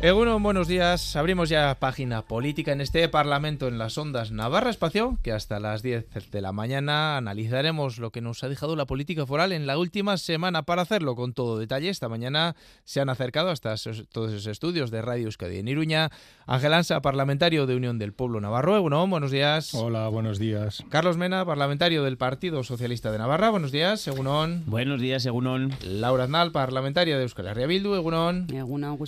Egunon, buenos días. Abrimos ya página política en este Parlamento en las Ondas Navarra Espacio, que hasta las 10 de la mañana analizaremos lo que nos ha dejado la política foral en la última semana. Para hacerlo con todo detalle, esta mañana se han acercado hasta todos esos estudios de Radio Euskadi en Iruña. Ángel Ansa, parlamentario de Unión del Pueblo Navarro. Egunon, buenos días. Hola, buenos días. Carlos Mena, parlamentario del Partido Socialista de Navarra. Buenos días, Egunon. Buenos días, Egunon. Laura Aznal, parlamentaria de Euskal Herria Bildu. Egunon. Egunon,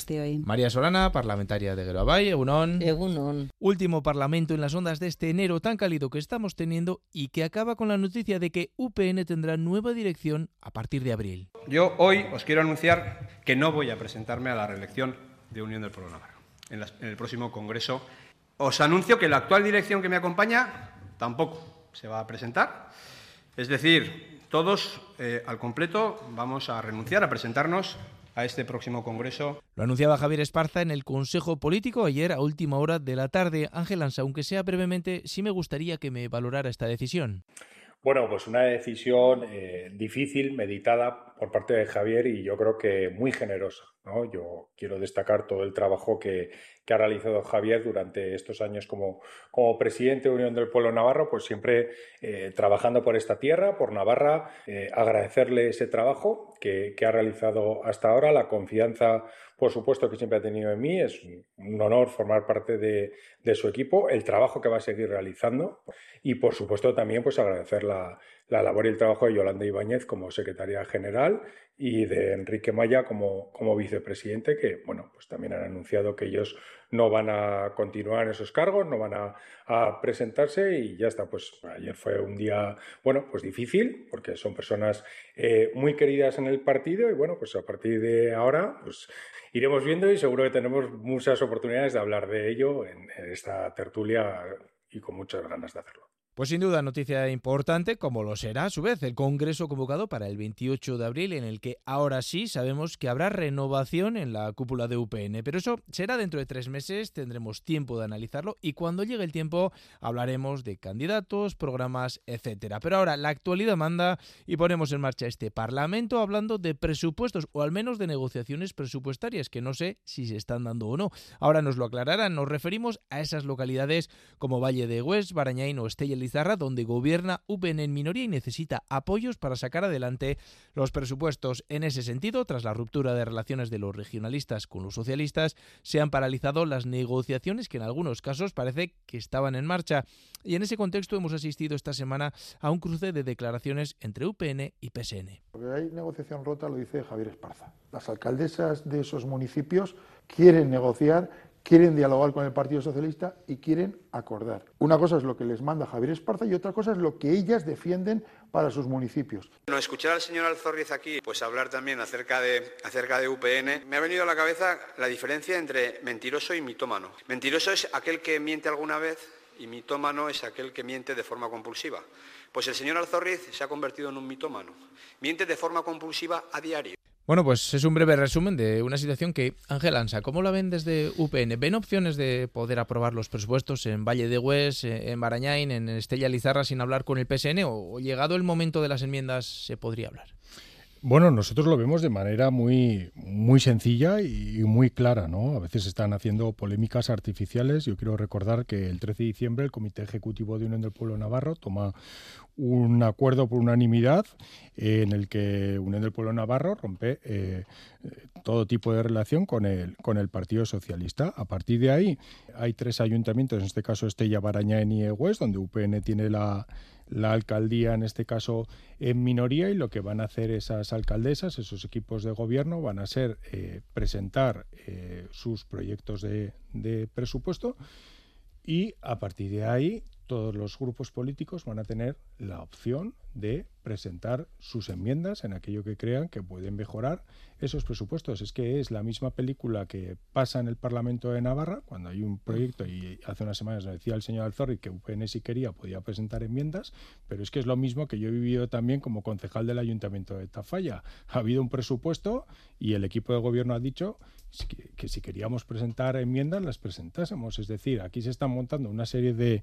María Solana parlamentaria de Geroabay, Egunon. Egunon. Último parlamento en las ondas de este enero tan cálido que estamos teniendo y que acaba con la noticia de que UPN tendrá nueva dirección a partir de abril. Yo hoy os quiero anunciar que no voy a presentarme a la reelección de Unión del Pueblo Navarro en, el próximo Congreso. Os anuncio que la actual dirección que me acompaña tampoco se va a presentar. Es decir, todos eh, al completo vamos a renunciar a presentarnos a este próximo Congreso. Lo anunciaba Javier Esparza en el Consejo Político ayer a última hora de la tarde. Ángel Ansa, aunque sea brevemente, sí me gustaría que me valorara esta decisión. Bueno, pues una decisión eh, difícil, meditada por parte de Javier y yo creo que muy generosa. ¿no? Yo quiero destacar todo el trabajo que, que ha realizado Javier durante estos años como, como presidente de Unión del Pueblo Navarro, pues siempre eh, trabajando por esta tierra, por Navarra, eh, agradecerle ese trabajo que, que, ha realizado hasta ahora, la confianza, por supuesto, que siempre ha tenido en mí, es un honor formar parte de, de su equipo, el trabajo que va a seguir realizando y, por supuesto, también pues agradecer la, la labor y el trabajo de Yolanda Ibáñez como secretaria general y de Enrique Maya como, como vicepresidente, que bueno, pues también han anunciado que ellos no van a continuar en esos cargos, no van a, presentarse y ya está. Pues ayer fue un día, bueno, pues difícil, porque son personas eh, muy queridas en el partido y bueno, pues a partir de ahora, pues iremos viendo y seguro que tenemos muchas oportunidades de hablar de ello en esta tertulia y con muchas ganas de hacerlo. Pues sin duda noticia importante, como lo será a su vez el Congreso convocado para el 28 de abril, en el que ahora sí sabemos que habrá renovación en la cúpula de UPN. Pero eso será dentro de tres meses, tendremos tiempo de analizarlo y cuando llegue el tiempo hablaremos de candidatos, programas, etcétera. Pero ahora la actualidad manda y ponemos en marcha este Parlamento hablando de presupuestos o al menos de negociaciones presupuestarias, que no sé si se están dando o no. Ahora nos lo aclararán. Nos referimos a esas localidades como Valle de Hues, Barañain o Estella donde gobierna UPN en minoría y necesita apoyos para sacar adelante los presupuestos. En ese sentido, tras la ruptura de relaciones de los regionalistas con los socialistas, se han paralizado las negociaciones que en algunos casos parece que estaban en marcha. Y en ese contexto hemos asistido esta semana a un cruce de declaraciones entre UPN y PSN. Porque hay negociación rota, lo dice Javier Esparza. Las alcaldesas de esos municipios quieren negociar quieren dialogar con el Partido Socialista y quieren acordar. Una cosa es lo que les manda Javier Esparza y otra cosa es lo que ellas defienden para sus municipios. Bueno, escuchar al señor Alzorriz aquí, pues hablar también acerca de, acerca de UPN, me ha venido a la cabeza la diferencia entre mentiroso y mitómano. Mentiroso es aquel que miente alguna vez y mitómano es aquel que miente de forma compulsiva. Pues el señor Alzorriz se ha convertido en un mitómano. Miente de forma compulsiva a diario. Bueno, pues es un breve resumen de una situación que, Ángel Ansa, ¿cómo la ven desde UPN? ¿Ven opciones de poder aprobar los presupuestos en Valle de Hues, eh, en Barañain, en Estella Lizarra sin hablar con el PSN? ¿O llegado el momento de las enmiendas se podría hablar? Bueno, nosotros lo vemos de manera muy, muy sencilla y muy clara, ¿no? A veces están haciendo polémicas artificiales. Yo quiero recordar que el 13 de diciembre el Comité Ejecutivo de Unión del Pueblo Navarro toma un acuerdo por unanimidad en el que Unión del Pueblo Navarro rompe eh, todo tipo de relación con el, con el Partido Socialista. A partir de ahí hay tres ayuntamientos, en este caso Estella, Baraña y Niegues, donde UPN tiene la, alcaldía, en este caso en minoría, y lo que van a hacer esas alcaldesas, esos equipos de gobierno, van a ser eh, presentar eh, sus proyectos de, de presupuesto y a partir de ahí todos los grupos políticos van a tener la opción de presentar sus enmiendas en aquello que crean que pueden mejorar esos presupuestos. Es que es la misma película que pasa en el Parlamento de Navarra, cuando hay un proyecto, y hace unas semanas nos decía el señor Alzorri que UPN si quería podía presentar enmiendas, pero es que es lo mismo que yo he vivido también como concejal del Ayuntamiento de Tafalla. Ha habido un presupuesto y el equipo de gobierno ha dicho que, si queríamos presentar enmiendas las presentásemos. Es decir, aquí se están montando una serie de,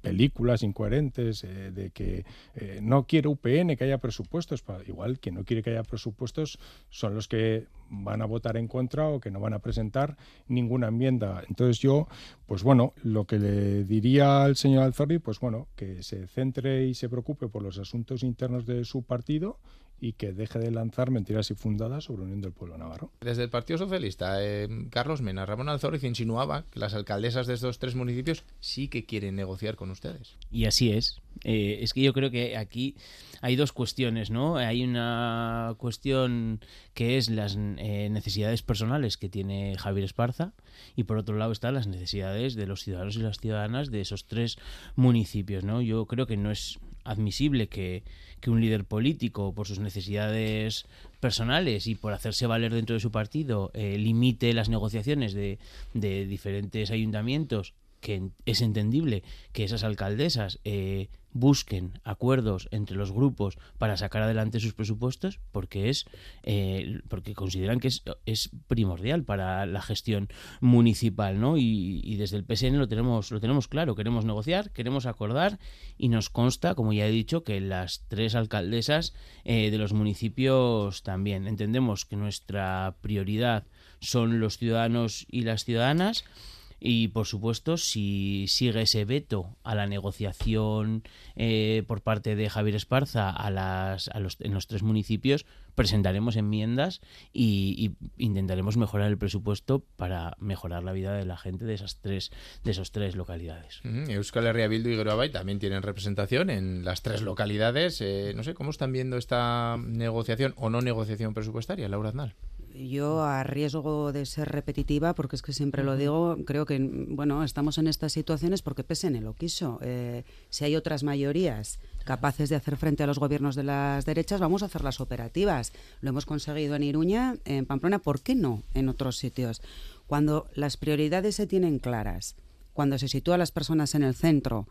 películas incoherentes, eh, de que eh, no quiere UPN que haya presupuestos. Igual que no quiere que haya presupuestos son los que van a votar en contra o que no van a presentar ninguna enmienda. Entonces yo, pues bueno, lo que le diría al señor Alzorri, pues bueno, que se centre y se preocupe por los asuntos internos de su partido y que deje de lanzar mentiras infundadas sobre Unión del Pueblo Navarro. Desde el Partido Socialista, eh, Carlos Mena, Ramón Alzorriz insinuaba que las alcaldesas de estos tres municipios sí que quieren negociar con ustedes. Y así es. Eh, es que yo creo que aquí hay dos cuestiones, ¿no? Hay una cuestión que es las eh, necesidades personales que tiene Javier Esparza y por otro lado están las necesidades de los ciudadanos y las ciudadanas de esos tres municipios, ¿no? Yo creo que no es admisible que, un líder político, por sus necesidades personales y por hacerse valer dentro de su partido, eh, limite las negociaciones de, de diferentes ayuntamientos que es entendible que esas alcaldesas eh, busquen acuerdos entre los grupos para sacar adelante sus presupuestos porque es eh, porque consideran que es, primordial para la gestión municipal no y, desde el PSN lo tenemos lo tenemos claro queremos negociar queremos acordar y nos consta como ya he dicho que las tres alcaldesas eh, de los municipios también. Entendemos que nuestra prioridad son los ciudadanos y las ciudadanas y por supuesto, si sigue ese veto a la negociación eh, por parte de Javier Esparza a las, a los, en los tres municipios, presentaremos enmiendas y, intentaremos mejorar el presupuesto para mejorar la vida de la gente de esas tres, de esos tres localidades. Euskal Herria Bildu y Groabay también tienen representación en las tres localidades. Eh, no sé, ¿cómo están viendo esta negociación o no negociación presupuestaria, Laura Aznal? Yo a riesgo de ser repetitiva, porque es que siempre lo digo, creo que bueno, estamos en estas situaciones porque PSN lo quiso. Eh, si hay otras mayorías capaces de hacer frente a los gobiernos de las derechas, vamos a hacer las operativas. Lo hemos conseguido en Iruña, en Pamplona, ¿por qué no en otros sitios? Cuando las prioridades se tienen claras, cuando se sitúa a las personas en el centro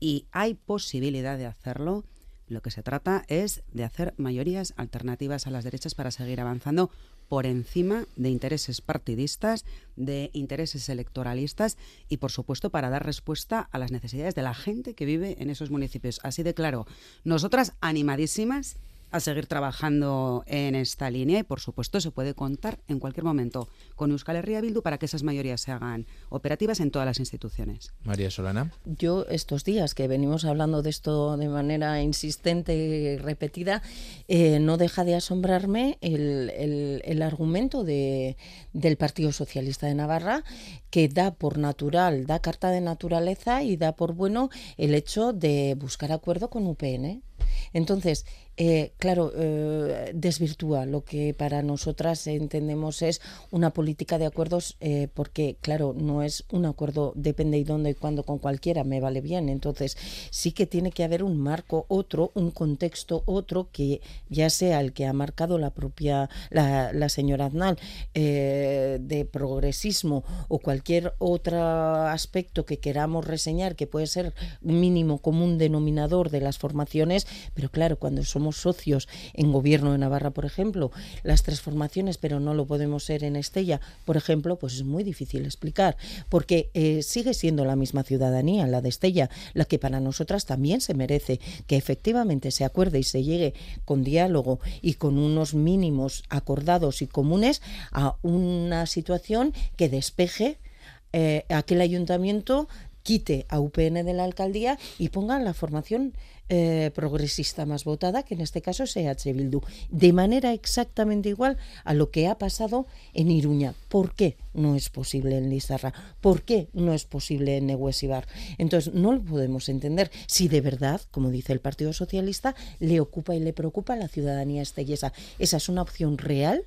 y hay posibilidad de hacerlo, lo que se trata es de hacer mayorías alternativas a las derechas para seguir avanzando por encima de intereses partidistas, de intereses electoralistas y, por supuesto, para dar respuesta a las necesidades de la gente que vive en esos municipios. Así de claro, nosotras animadísimas a seguir trabajando en esta línea y, por supuesto, se puede contar en cualquier momento con Euskal Herria Bildu para que esas mayorías se hagan operativas en todas las instituciones. María Solana. Yo estos días que venimos hablando de esto de manera insistente y repetida, eh, no deja de asombrarme el, argumento de, del Partido Socialista de Navarra que da por natural, da carta de naturaleza y da por bueno el hecho de buscar acuerdo con UPN. Entonces, eh, claro, eh, desvirtúa lo que para nosotras entendemos es una política de acuerdos, eh, porque, claro, no es un acuerdo, depende de dónde y cuándo con cualquiera, me vale bien. Entonces, sí que tiene que haber un marco otro, un contexto otro, que ya sea el que ha marcado la propia, la, la señora Aznal, de progresismo o cualquier otro aspecto que queramos reseñar, que puede ser mínimo común denominador de las formaciones, pero claro, cuando somos somos socios en gobierno de Navarra, por ejemplo, las transformaciones, pero no lo podemos ser en Estella, por ejemplo, pues es muy difícil explicar, porque eh, sigue siendo la misma ciudadanía, la de Estella, la que para nosotras también se merece que efectivamente se acuerde y se llegue con diálogo y con unos mínimos acordados y comunes a una situación que despeje eh, aquel ayuntamiento quite a UPN de la alcaldía y ponga la formación eh, progresista más votada, que en este caso es EH Bildu, de manera exactamente igual a lo que ha pasado en Iruña. ¿Por qué no es posible en Lizarra? ¿Por qué no es posible en Nehuesibar? Entonces, no lo podemos entender si de verdad, como dice el Partido Socialista, le ocupa y le preocupa a la ciudadanía estellesa. Esa es una opción real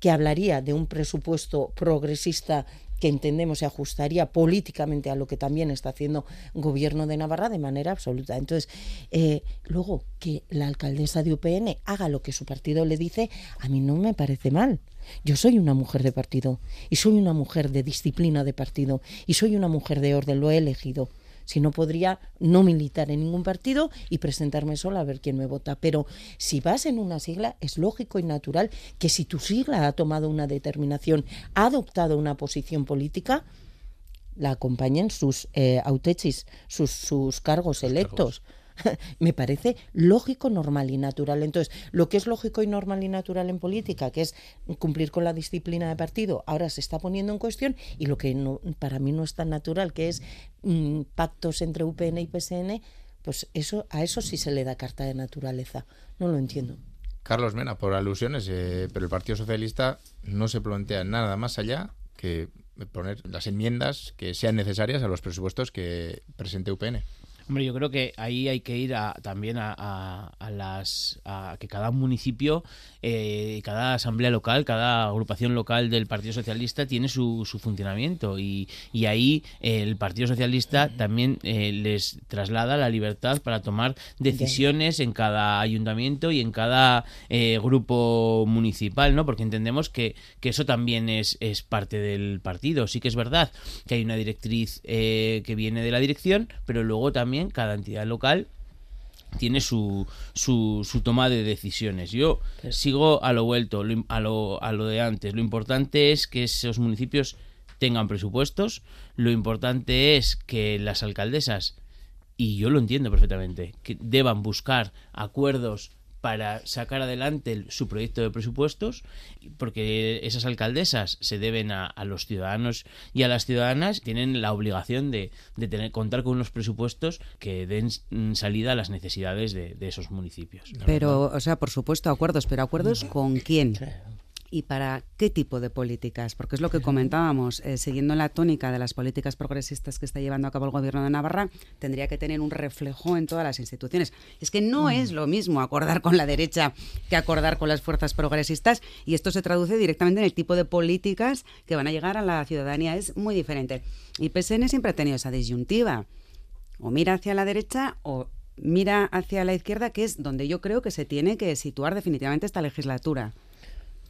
que hablaría de un presupuesto progresista que entendemos se ajustaría políticamente a lo que también está haciendo gobierno de Navarra de manera absoluta. Entonces, eh, luego que la alcaldesa de UPN haga lo que su partido le dice, a mí no me parece mal. Yo soy una mujer de partido y soy una mujer de disciplina de partido y soy una mujer de orden, lo he elegido. Si no podría no militar en ningún partido y presentarme sola a ver quién me vota. Pero si vas en una sigla, es lógico y natural que si tu sigla ha tomado una determinación, ha adoptado una posición política, la acompañen sus eh, autechis, sus, sus cargos electos. me parece lógico, normal y natural. Entonces, lo que es lógico y normal y natural en política, que es cumplir con la disciplina de partido, ahora se está poniendo en cuestión y lo que no, para mí no es tan natural, que es mm, pactos entre UPN y PSN, pues eso a eso sí se le da carta de naturaleza. No lo entiendo. Carlos Mena, por alusiones, eh, pero el Partido Socialista no se plantea nada más allá que poner las enmiendas que sean necesarias a los presupuestos que presente UPN. Hombre, yo creo que ahí hay que ir también a, las a que cada municipio, eh, cada asamblea local, cada agrupación local del Partido Socialista tiene su, su funcionamiento y, y, ahí el Partido Socialista también eh, les traslada la libertad para tomar decisiones en cada ayuntamiento y en cada eh, grupo municipal, ¿no? Porque entendemos que, que eso también es, es parte del partido. Sí que es verdad que hay una directriz que viene de la dirección, pero luego también cada entidad local tiene su, su, toma de decisiones. Yo sigo a lo vuelto, a lo, a lo de antes. Lo importante es que esos municipios tengan presupuestos. Lo importante es que las alcaldesas, y yo lo entiendo perfectamente, que deban buscar acuerdos para sacar adelante su proyecto de presupuestos, porque esas alcaldesas se deben a, los ciudadanos y a las ciudadanas, tienen la obligación de, tener, contar con unos presupuestos que den salida a las necesidades de, de esos municipios. Pero, o sea, por supuesto, acuerdos, pero acuerdos con quién? Y para qué tipo de políticas, porque es lo que comentábamos, eh, siguiendo la tónica de las políticas progresistas que está llevando a cabo el gobierno de Navarra, tendría que tener un reflejo en todas las instituciones. Es que no es lo mismo acordar con la derecha que acordar con las fuerzas progresistas y esto se traduce directamente en el tipo de políticas que van a llegar a la ciudadanía. Es muy diferente. Y PSN siempre ha tenido esa disyuntiva. O mira hacia la derecha o mira hacia la izquierda, que es donde yo creo que se tiene que situar definitivamente esta legislatura.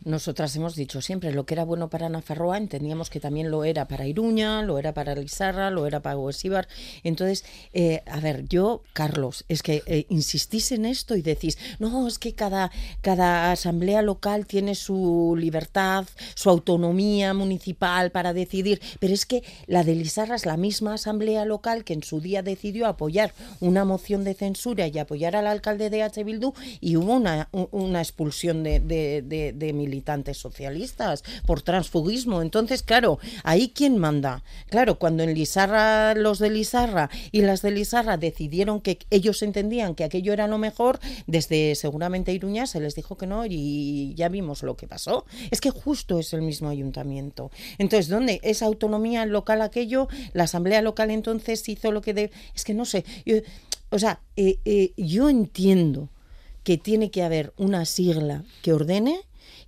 Nosotras hemos dicho siempre lo que era bueno para Nafarroa, entendíamos que también lo era para Iruña, lo era para Lizarra, lo era para Huesíbar. Entonces, eh, a ver, yo, Carlos, es que eh, insistís en esto y decís, no, es que cada, cada asamblea local tiene su libertad, su autonomía municipal para decidir, pero es que la de Lizarra es la misma asamblea local que en su día decidió apoyar una moción de censura y apoyar al alcalde de H. Bildu y hubo una, una expulsión de, de, de, militantes socialistas por transfugismo. Entonces, claro, ahí quién manda. Claro, cuando en Lizarra los de Lizarra y las de Lizarra decidieron que ellos entendían que aquello era lo mejor, desde seguramente Iruña se les dijo que no y ya vimos lo que pasó. Es que justo es el mismo ayuntamiento. Entonces, ¿dónde? ¿Esa autonomía local aquello? La asamblea local entonces hizo lo que de... Es que no sé. o sea, eh, eh, yo entiendo que tiene que haber una sigla que ordene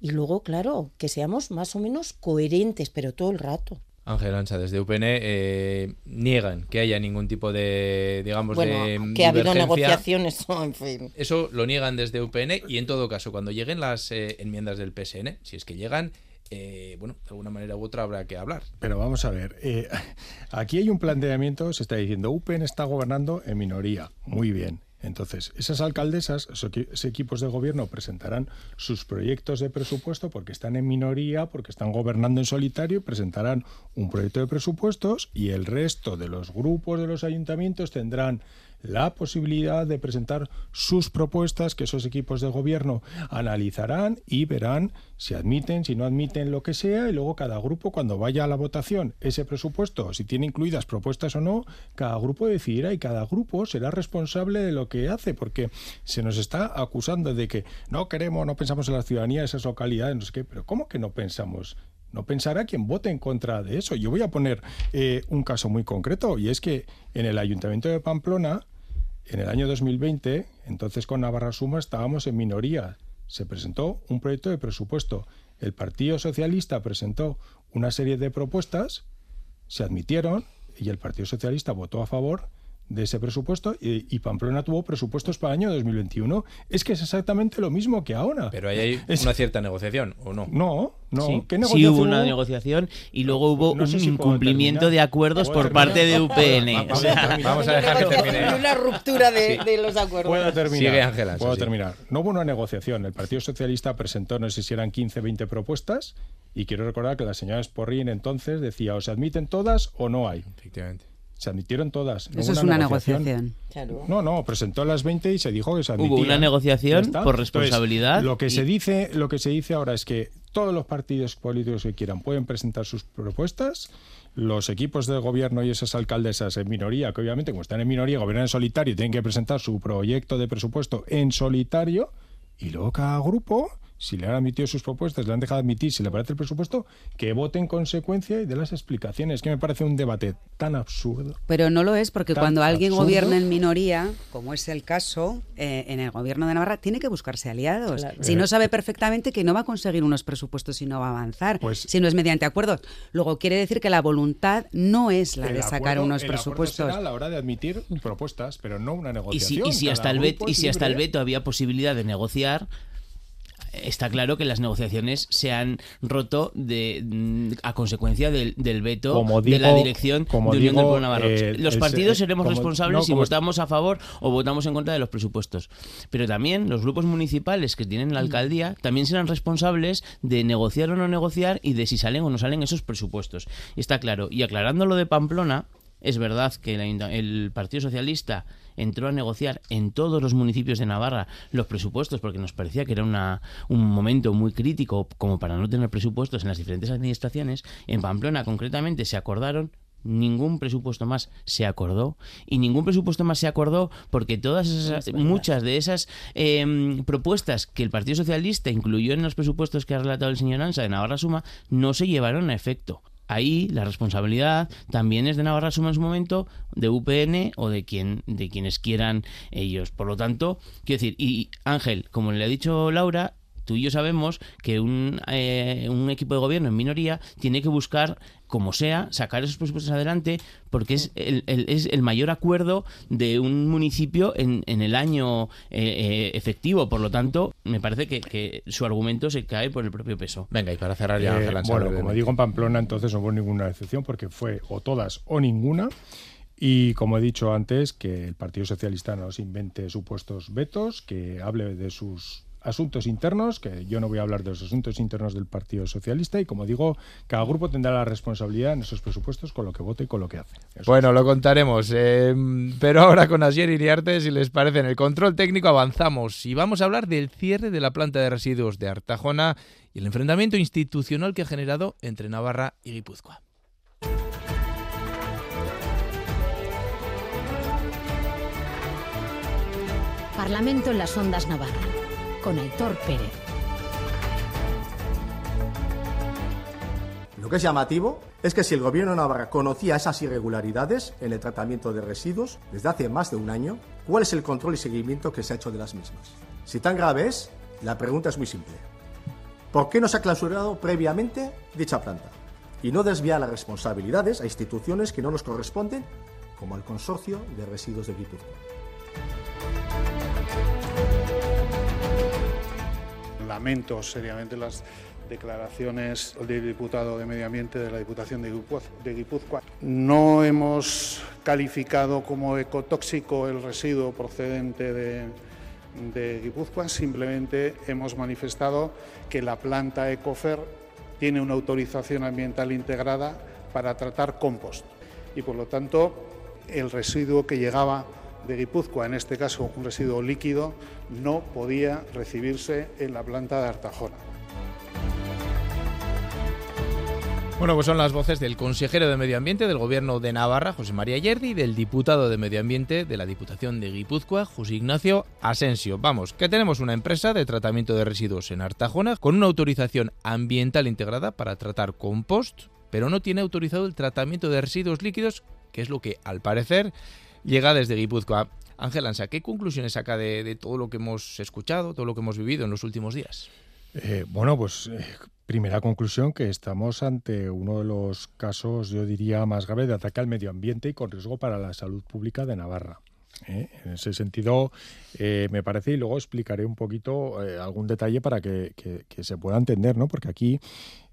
y luego, claro, que seamos más o menos coherentes, pero todo el rato. Ángel Ancha, desde UPN, eh, niegan que haya ningún tipo de, digamos, de que ha habido negociaciones, en fin. Eso lo niegan desde UPN y en todo caso, cuando lleguen las eh, enmiendas del PSN, si es que llegan, eh, bueno, de alguna manera u otra habrá que hablar. Pero vamos a ver, aquí hay un planteamiento, se está diciendo, UPN está gobernando en minoría, muy bien. Entonces, esas alcaldesas, esos equipos de gobierno presentarán sus proyectos de presupuesto porque están en minoría, porque están gobernando en solitario, presentarán un proyecto de presupuestos y el resto de los grupos de los ayuntamientos tendrán la posibilidad de presentar sus propuestas que esos equipos de gobierno analizarán y verán si admiten, si no admiten lo que sea y luego cada grupo cuando vaya a la votación ese presupuesto, si tiene incluidas propuestas o no, cada grupo decidirá y cada grupo será responsable de lo que hace porque se nos está acusando de que no queremos, no pensamos en la ciudadanía de esas localidades, no sé qué, pero ¿cómo que no pensamos? no pensará quien vote en contra de eso. Yo voy a poner eh, un caso muy concreto y es que en el Ayuntamiento de Pamplona en el año 2020, entonces con Navarra Suma estábamos en minoría. Se presentó un proyecto de presupuesto. El Partido Socialista presentó una serie de propuestas, se admitieron y el Partido Socialista votó a favor de ese presupuesto y, Pamplona tuvo presupuestos para el año 2021. Es que es exactamente lo mismo que ahora. Pero ahí hay una cierta negociación, ¿o no? No, no. Sí, sí hubo una negociación y luego hubo un incumplimiento de acuerdos por parte de UPN. Vamos, a dejar que termine. Una ruptura de, los acuerdos. Puedo terminar. Sigue Ángela. Puedo terminar. No hubo una negociación. El Partido Socialista presentó, no sé si eran 15, 20 propuestas y quiero recordar que la señora Sporrin entonces decía o se admiten todas o no hay. Efectivamente Se admitieron todas. No Eso es una negociación. No, no, presentó las 20 y se dijo que se admitían. Hubo una negociación por responsabilidad. Entonces, lo que y- se dice, lo que se dice ahora es que todos los partidos políticos que quieran pueden presentar sus propuestas. Los equipos de gobierno y esas alcaldesas en minoría, que obviamente como están en minoría, gobiernan en solitario, tienen que presentar su proyecto de presupuesto en solitario. Y luego cada grupo, si le han admitido sus propuestas, le han dejado admitir, si le parece el presupuesto, que vote en consecuencia y dé las explicaciones. Que me parece un debate tan absurdo. Pero no lo es porque cuando alguien absurdo. gobierna en minoría, como es el caso eh, en el gobierno de Navarra, tiene que buscarse aliados. Claro. Si Eh. no sabe perfectamente que no va a conseguir unos presupuestos y no va a avanzar, Pues- si no es mediante acuerdos. Luego quiere decir que la voluntad no es la de sacar acuerdo- unos el presupuestos. será a la hora de admitir propuestas, pero no una Y negociación. si, y si hasta el y si hasta el veto había posibilidad de negociar, está claro que las negociaciones se han roto de, mm, a consecuencia del, del veto Como de la digo- dirección como de Unión digo, del Pueblo Navarro. eh, los partidos eh, seremos como- responsables no, si como- votamos a favor o votamos en contra de los presupuestos. Pero también los grupos municipales que tienen la Mm. alcaldía también serán responsables de negociar o no negociar y de si salen o no salen esos presupuestos. Y está claro. Y aclarando lo de Pamplona, es verdad que el, el Partido Socialista entró a negociar en todos los municipios de Navarra los presupuestos porque nos parecía que era una, un momento muy crítico como para no tener presupuestos en las diferentes administraciones. En Pamplona concretamente se acordaron Ningún presupuesto más se acordó y ningún presupuesto más se acordó porque todas esas, muchas de esas em, propuestas que el Partido Socialista incluyó en los presupuestos que ha relatado el señor Ansa de Navarra Suma no se llevaron a efecto. Ahí la responsabilidad también es de Navarra Suma en su momento, de UPN o de quien de quienes quieran ellos. Por lo tanto, quiero decir, y Ángel, como le ha dicho Laura, tú y yo sabemos que un, eh, un equipo de gobierno en minoría tiene que buscar, como sea, sacar esos presupuestos adelante porque es el, el- es el mayor acuerdo de un municipio en, en el año eh, eh, efectivo. Por lo tanto, me parece que, que su argumento se cae por el propio peso. Venga, y para cerrar ya, Eh, bueno, brevemente. como digo en Pamplona, entonces no hubo ninguna excepción porque fue o todas o ninguna. Y como he dicho antes, que el Partido Socialista no se invente supuestos vetos, que hable de sus asuntos internos, que yo no voy a hablar de los asuntos internos del Partido Socialista y como digo, cada grupo tendrá la responsabilidad en esos presupuestos con lo que vote y con lo que hace. Eso Bueno, lo contaremos. eh, pero ahora con Asier Iriarte, si les parece, en el control técnico avanzamos y vamos a hablar del cierre de la planta de residuos de Artajona y el enfrentamiento institucional que ha generado entre Navarra y Guipúzcoa. Parlamento en las Ondas Navarra, con Aitor Pérez. Lo que es llamativo es que si el gobierno de Navarra conocía esas irregularidades en el tratamiento de residuos desde hace más de un año, ¿cuál es el control y seguimiento que se ha hecho de las mismas? Si tan grave es, la pregunta es muy simple. ¿Por qué no se ha clausurado previamente dicha planta? Y no desviar las responsabilidades a instituciones que no nos corresponden, como al Consorcio de Residuos de Guipúzcoa. Lamento seriamente las declaraciones del diputado de Medio Ambiente de la Diputación de Guipúz- de Guipúzcoa. No hemos calificado como ecotóxico el residuo procedente de, de Guipúzcoa, simplemente hemos manifestado que la planta Ecofer tiene una autorización ambiental integrada para tratar compost y por lo tanto el residuo que llegaba de Guipúzcoa, en este caso un residuo líquido, no podía recibirse en la planta de Artajona. Bueno, pues son las voces del consejero de Medio Ambiente del Gobierno de Navarra, José María Yerdi, y del diputado de Medio Ambiente de la Diputación de Guipúzcoa, José Ignacio Asensio. Vamos, que tenemos una empresa de tratamiento de residuos en Artajona con una autorización ambiental integrada para tratar compost, pero no tiene autorizado el tratamiento de residuos líquidos, que es lo que, al parecer, llega desde Guipúzcoa. Ángel Ansa, ¿qué conclusiones saca de, todo lo que hemos escuchado, todo lo que hemos vivido en los últimos días? Eh, bueno, pues eh, primera conclusión que estamos ante uno de los casos, yo diría, más graves de ataque al medio ambiente y con riesgo para la salud pública de Navarra. ¿eh? En ese sentido, me parece, y luego explicaré un poquito algún detalle para que- que se pueda entender, ¿no? Porque aquí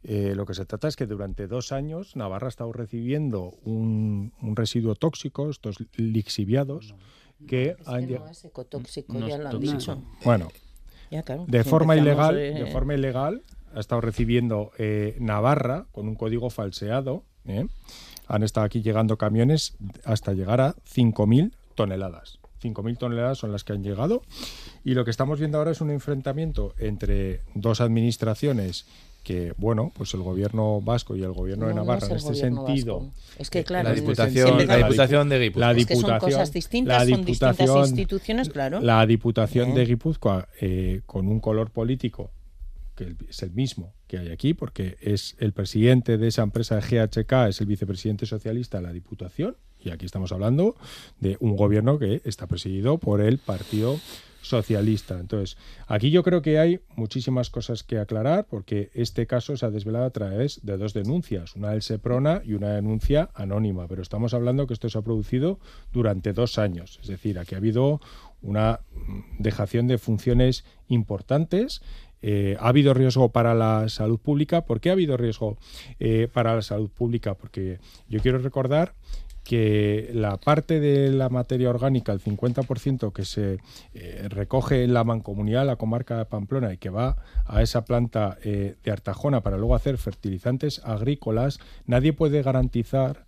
eh, lo que se trata es que durante dos años Navarra ha estado recibiendo un, un residuo tóxico, estos lixiviados, que Es han que no es ecotóxico, No ya es lo han dicho. Bueno, Ya, claro, de si forma ilegal, eh, de forma ilegal ha estado recibiendo eh, Navarra con un código falseado. ¿eh? han estado aquí llegando camiones hasta llegar a 5.000 toneladas. 5.000 toneladas son las que han llegado y lo que estamos viendo ahora es un enfrentamiento entre dos administraciones que, bueno, pues el gobierno vasco y el gobierno de Navarra en este sentido. Es que, claro, la Diputación, la diputación de Guipúzcoa. La Diputación, es que son cosas distintas, son distintas instituciones, claro. La Diputación de Guipúzcoa, eh, con un color político que es el mismo que hay aquí, porque es el presidente de esa empresa de GHK, es el vicepresidente socialista de la Diputación, y aquí estamos hablando de un gobierno que está presidido por el Partido socialista. Entonces, aquí yo creo que hay muchísimas cosas que aclarar porque este caso se ha desvelado a través de dos denuncias, una del SEPRONA y una denuncia anónima, pero estamos hablando que esto se ha producido durante dos años, es decir, aquí ha habido una dejación de funciones importantes. Eh, ¿Ha habido riesgo para la salud pública? ¿Por qué ha habido riesgo eh, para la salud pública? Porque yo quiero recordar que la parte de la materia orgánica, el 50% que se eh, recoge en la mancomunidad, la comarca de Pamplona, y que va a esa planta eh, de Artajona para luego hacer fertilizantes agrícolas, nadie puede garantizar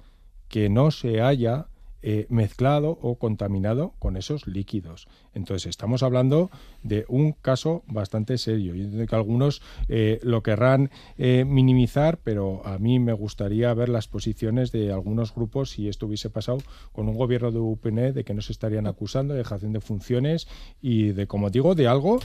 que no se haya eh, mezclado o contaminado con esos líquidos. Entonces estamos hablando de un caso bastante serio. Yo entiendo que algunos eh, lo querrán eh, minimizar, pero a mí me gustaría ver las posiciones de algunos grupos si esto hubiese pasado con un gobierno de UPN de que no se estarían acusando de dejación de funciones y de, como digo, de algo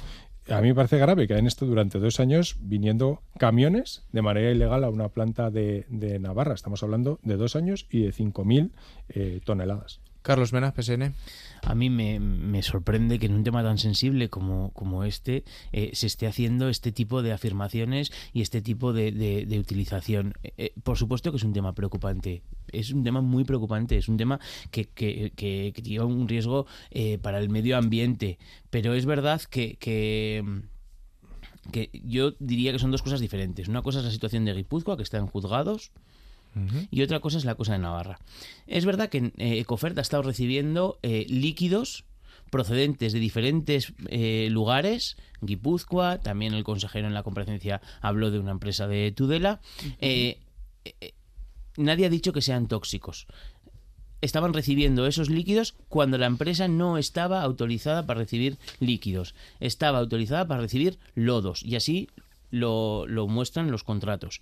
a mí me parece grave que hayan estado durante dos años viniendo camiones de manera ilegal a una planta de, Navarra. Estamos hablando de dos años y de 5.000 eh, toneladas. Carlos Mena, PSN. A mí me, sorprende que en un tema tan sensible como, como este eh, se esté haciendo este tipo de afirmaciones y este tipo de, utilización. Eh, por supuesto que es un tema preocupante. Es un tema muy preocupante. Es un tema que, que, que, un riesgo eh, para el medio ambiente. Pero es verdad que, que que yo diría que son dos cosas diferentes. Una cosa es la situación de Guipúzcoa, que está en juzgados, y otra cosa es la cosa de Navarra. Es verdad que eh, Ecofert ha estado recibiendo eh, líquidos procedentes de diferentes eh, lugares, Guipúzcoa, también el consejero en la comparecencia habló de una empresa de Tudela. nadie ha dicho que sean tóxicos. Estaban recibiendo esos líquidos cuando la empresa no estaba autorizada para recibir líquidos. Estaba autorizada para recibir lodos y así lo, lo muestran los contratos.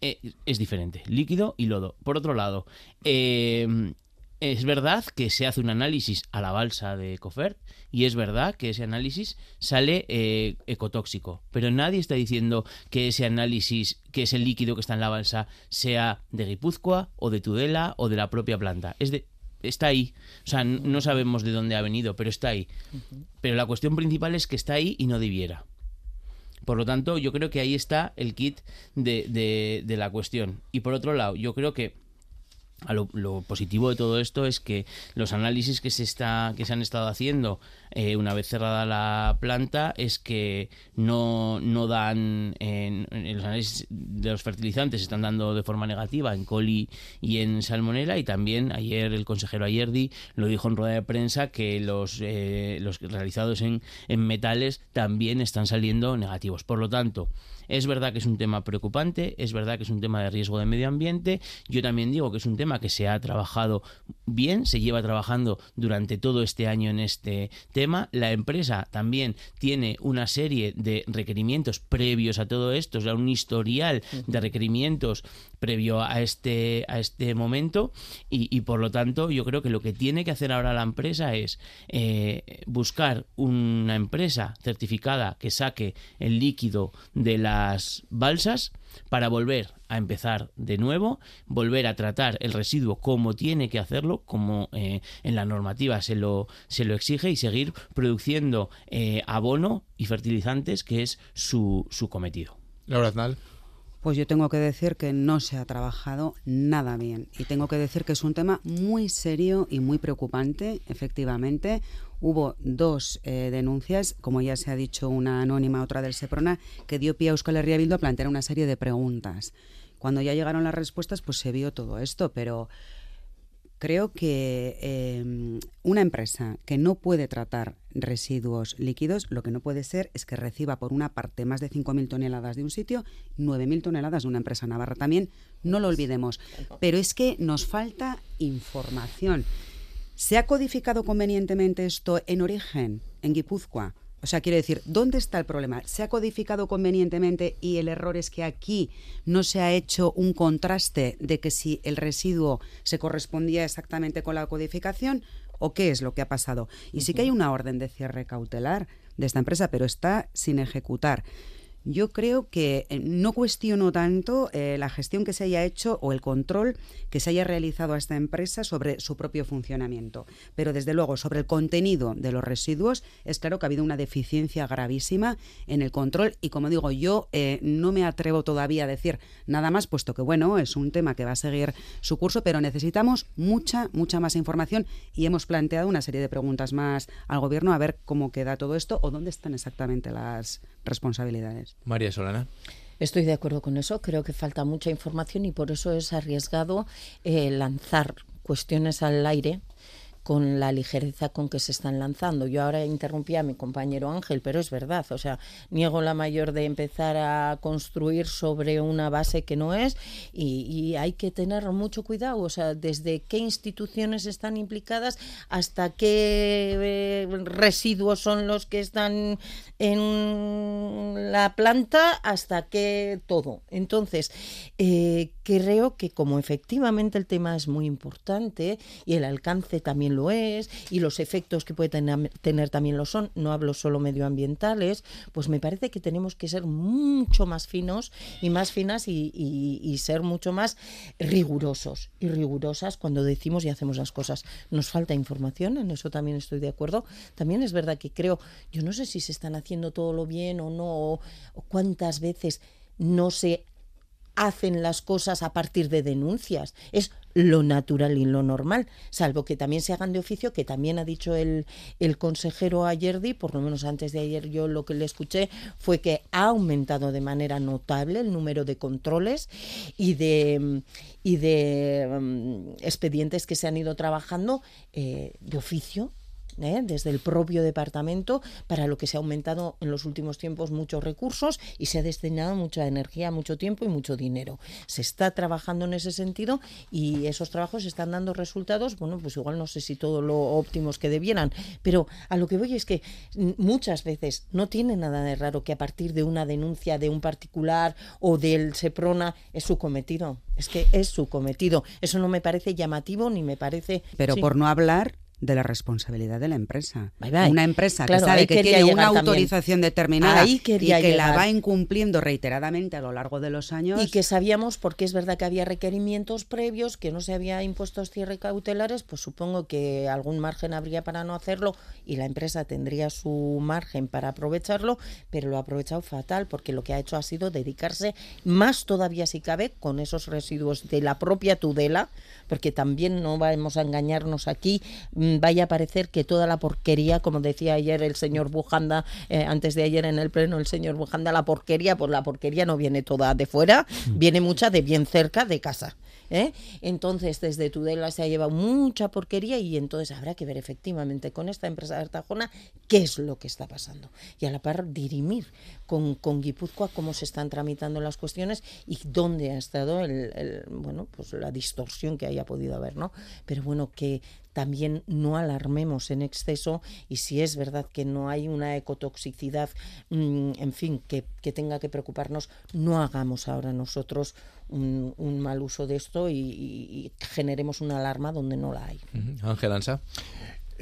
Eh, es diferente, líquido y lodo. Por otro lado, eh, es verdad que se hace un análisis a la balsa de Cofert y es verdad que ese análisis sale eh, ecotóxico, pero nadie está diciendo que ese análisis, que ese líquido que está en la balsa, sea de Guipúzcoa o de Tudela o de la propia planta. Es de, está ahí. O sea, no sabemos de dónde ha venido, pero está ahí. Pero la cuestión principal es que está ahí y no debiera. Por lo tanto, yo creo que ahí está el kit de, de, de la cuestión. Y por otro lado, yo creo que lo, positivo de todo esto es que los análisis que se está que se han estado haciendo eh, una vez cerrada la planta es que no, no dan en, los análisis de los fertilizantes están dando de forma negativa en coli y en salmonela y también ayer el consejero Ayerdi lo dijo en rueda de prensa que los eh, los realizados en, en metales también están saliendo negativos por lo tanto es verdad que es un tema preocupante, es verdad que es un tema de riesgo de medio ambiente. Yo también digo que es un tema que se ha trabajado bien, se lleva trabajando durante todo este año en este tema. La empresa también tiene una serie de requerimientos previos a todo esto, o sea, un historial de requerimientos previo a este, a este momento y, por lo tanto yo creo que lo que tiene que hacer ahora la empresa es eh, buscar una empresa certificada que saque el líquido de las balsas para volver a empezar de nuevo, volver a tratar el residuo como tiene que hacerlo, como eh, en la normativa se lo, se lo exige y seguir produciendo eh, abono y fertilizantes que es su, su cometido. Laura Aznal. Pues yo tengo que decir que no se ha trabajado nada bien y tengo que decir que es un tema muy serio y muy preocupante, efectivamente. Hubo dos eh, denuncias, como ya se ha dicho, una anónima, otra del Seprona, que dio pie a Euskal Herria Bildu a plantear una serie de preguntas. Cuando ya llegaron las respuestas, pues se vio todo esto, pero creo que eh, una empresa que no puede tratar residuos líquidos, lo que no puede ser es que reciba por una parte más de 5.000 toneladas de un sitio, 9.000 toneladas de una empresa navarra también, no lo olvidemos. Pero es que nos falta información. ¿Se ha codificado convenientemente esto en origen, en Guipúzcoa? O sea, quiero decir, ¿dónde está el problema? ¿Se ha codificado convenientemente y el error es que aquí no se ha hecho un contraste de que si el residuo se correspondía exactamente con la codificación o qué es lo que ha pasado? Y sí que hay una orden de cierre cautelar de esta empresa, pero está sin ejecutar. Yo creo que eh, no cuestiono tanto eh, la gestión que se haya hecho o el control que se haya realizado a esta empresa sobre su propio funcionamiento, pero desde luego sobre el contenido de los residuos es claro que ha habido una deficiencia gravísima en el control y como digo yo eh, no me atrevo todavía a decir nada más puesto que bueno es un tema que va a seguir su curso, pero necesitamos mucha mucha más información y hemos planteado una serie de preguntas más al gobierno a ver cómo queda todo esto o dónde están exactamente las responsabilidades. María Solana. Estoy de acuerdo con eso. Creo que falta mucha información y por eso es arriesgado eh, lanzar cuestiones al aire con la ligereza con que se están lanzando. Yo ahora interrumpí a mi compañero Ángel, pero es verdad, o sea, niego la mayor de empezar a construir sobre una base que no es y, hay que tener mucho cuidado, o sea, desde qué instituciones están implicadas hasta qué eh, residuos son los que están en la planta hasta qué todo. Entonces, eh, creo que como efectivamente el tema es muy importante y el alcance también lo es y los efectos que puede tener, también lo son, no hablo solo medioambientales, pues me parece que tenemos que ser mucho más finos y más finas y, ser mucho más rigurosos y rigurosas cuando decimos y hacemos las cosas. Nos falta información, en eso también estoy de acuerdo. También es verdad que creo, yo no sé si se están haciendo todo lo bien o no, o cuántas veces no se hacen las cosas a partir de denuncias. Es lo natural y lo normal, salvo que también se hagan de oficio, que también ha dicho el, el consejero ayer, por lo menos antes de ayer yo lo que le escuché fue que ha aumentado de manera notable el número de controles y de, y de mm, expedientes que se han ido trabajando eh, de oficio ¿eh? desde el propio departamento, para lo que se ha aumentado en los últimos tiempos muchos recursos y se ha destinado mucha energía, mucho tiempo y mucho dinero. Se está trabajando en ese sentido y esos trabajos están dando resultados, bueno, pues igual no sé si todo lo óptimos que debieran, pero a lo que voy es que muchas veces no tiene nada de raro que a partir de una denuncia de un particular o del SEPRONA es su cometido. Es que es su cometido. Eso no me parece llamativo ni me parece... Pero por no hablar de la responsabilidad de la empresa. Una empresa que sabe que tiene una autorización determinada y que la va incumpliendo reiteradamente a lo largo de los años. Y que sabíamos, porque es verdad que había requerimientos previos, que no se había impuesto cierre cautelares, pues supongo que algún margen habría para no hacerlo y la empresa tendría su margen para aprovecharlo, pero lo ha aprovechado fatal porque lo que ha hecho ha sido dedicarse más todavía si cabe con esos residuos de la propia Tudela, porque también no vamos a engañarnos aquí mm, vaya a parecer que toda la porquería, como decía ayer el señor Bujanda, eh, antes de ayer en el pleno el señor Bujanda, la porquería, pues la porquería no viene toda de fuera, mm. viene mucha de bien cerca de casa. ¿Eh? Entonces, desde Tudela se ha llevado mucha porquería y entonces habrá que ver efectivamente con esta empresa de Artajona qué es lo que está pasando. Y a la par dirimir con, con Guipúzcoa cómo se están tramitando las cuestiones y dónde ha estado el, bueno, pues la distorsión que haya podido haber, ¿no? Pero bueno, que también no alarmemos en exceso y si es verdad que no hay una ecotoxicidad, mm, en fin, que, tenga que preocuparnos, no hagamos ahora nosotros un, mal uso de esto y, generemos una alarma donde no la hay. Ángel Ansa.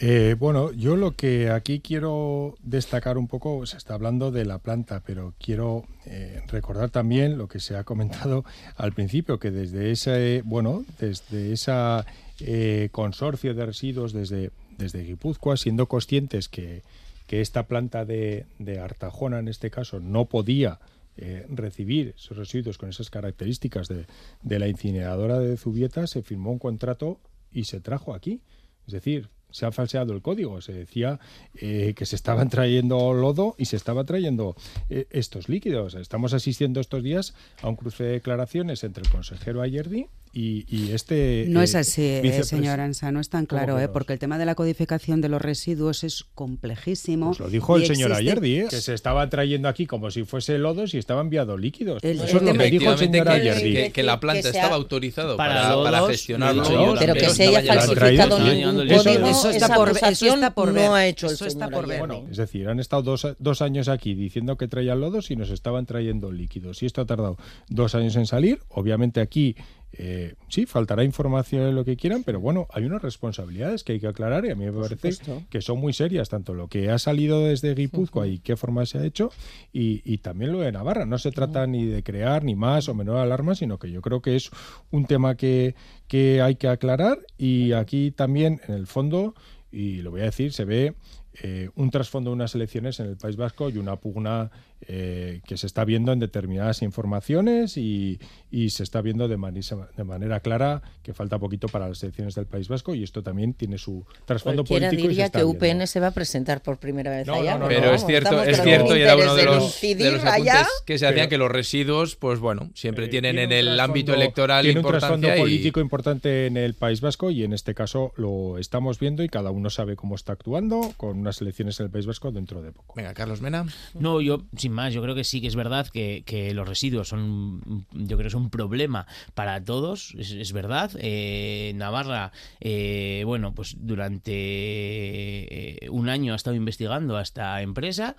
Eh, bueno, yo lo que aquí quiero destacar un poco, se está hablando de la planta, pero quiero eh, recordar también lo que se ha comentado al principio, que desde ese, bueno, desde esa eh, consorcio de residuos desde, desde Guipúzcoa, siendo conscientes que, esta planta de, Artajona, en este caso, no podía eh, recibir esos residuos con esas características de, de, la incineradora de Zubieta, se firmó un contrato y se trajo aquí. Es decir, se ha falseado el código. Se decía eh, que se estaban trayendo lodo y se estaba trayendo estos líquidos. Estamos asistiendo estos días a un cruce de declaraciones entre el consejero Ayerdi y, este... No es así, eh, señor Ansa, no es tan claro, eh, porque el tema de la codificación de los residuos es complejísimo. Pues lo dijo el señor ayer, ¿eh? que se estaba trayendo aquí como si fuese lodos y estaba enviado líquidos. Eso es lo que dijo el señor ayer. Que, la planta estaba autorizado para, para, gestionarlo. Pero que se haya falsificado ningún código, eso está por, eso está por no ha hecho el señor bueno, Es decir, han estado dos, dos años aquí diciendo que traían lodos y nos estaban trayendo líquidos. Y esto ha tardado dos años en salir. Obviamente aquí eh, sí, faltará información en lo que quieran, pero bueno, hay unas responsabilidades que hay que aclarar y a mí me parece que son muy serias, tanto lo que ha salido desde Guipúzcoa y qué forma se ha hecho, y, también lo de Navarra. No se trata ni de crear ni más o menor alarma, sino que yo creo que es un tema que, que hay que aclarar y aquí también, en el fondo, y lo voy a decir, se ve eh, un trasfondo de unas elecciones en el País Vasco y una pugna eh, que se está viendo en determinadas informaciones y, se está viendo de, de, manera clara que falta poquito para las elecciones del País Vasco y esto también tiene su trasfondo Cualquiera político. diría que UPN se va a presentar por primera vez allá. pero es cierto, es cierto y era uno de los, de los apuntes que se hacían que los residuos, pues bueno, siempre eh, tienen en el ámbito electoral tiene un trasfondo político importante en el País Vasco y en este caso lo estamos viendo y cada uno sabe cómo está actuando con unas elecciones en el País Vasco dentro de poco. Venga, Carlos Mena. No, yo más, yo creo que sí que es verdad que, los residuos son, yo creo que es un problema para todos, es, verdad. Eh, Navarra, eh, bueno, pues durante eh, un año ha estado investigando a esta empresa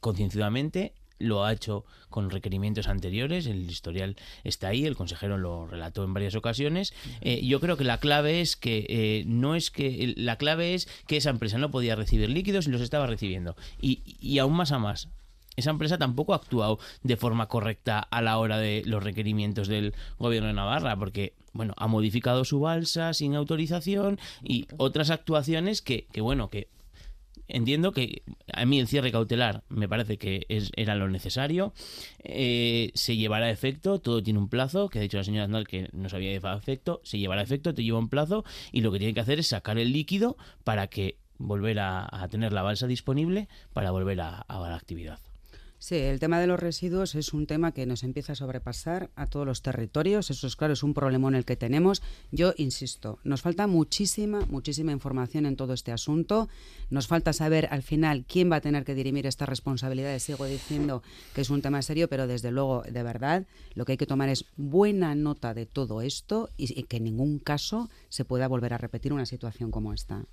concienzudamente lo ha hecho con requerimientos anteriores, el historial está ahí, el consejero lo relató en varias ocasiones. yo creo que la clave es que no es que la clave es que esa empresa no podía recibir líquidos y los estaba recibiendo. Y, y aún más a más, esa empresa tampoco ha actuado de forma correcta a la hora de los requerimientos del gobierno de Navarra, porque bueno, ha modificado su balsa sin autorización y otras actuaciones que, que bueno, que entiendo que a mí el cierre cautelar me parece que es, era lo necesario. Eh, se llevará a efecto, todo tiene un plazo, que ha dicho la señora Aznal que no se había llevado a efecto, se llevará a efecto, te lleva un plazo y lo que tiene que hacer es sacar el líquido para que volver a, tener la balsa disponible para volver a la actividad. Sí, el tema de los residuos es un tema que nos empieza a sobrepasar a todos los territorios. Eso es claro, es un problema en el que tenemos. Yo insisto, nos falta muchísima, muchísima información en todo este asunto. Nos falta saber al final quién va a tener que dirimir estas responsabilidades. Sigo diciendo que es un tema serio, pero desde luego, de verdad, lo que hay que tomar es buena nota de todo esto y, que en ningún caso se pueda volver a repetir una situación como esta.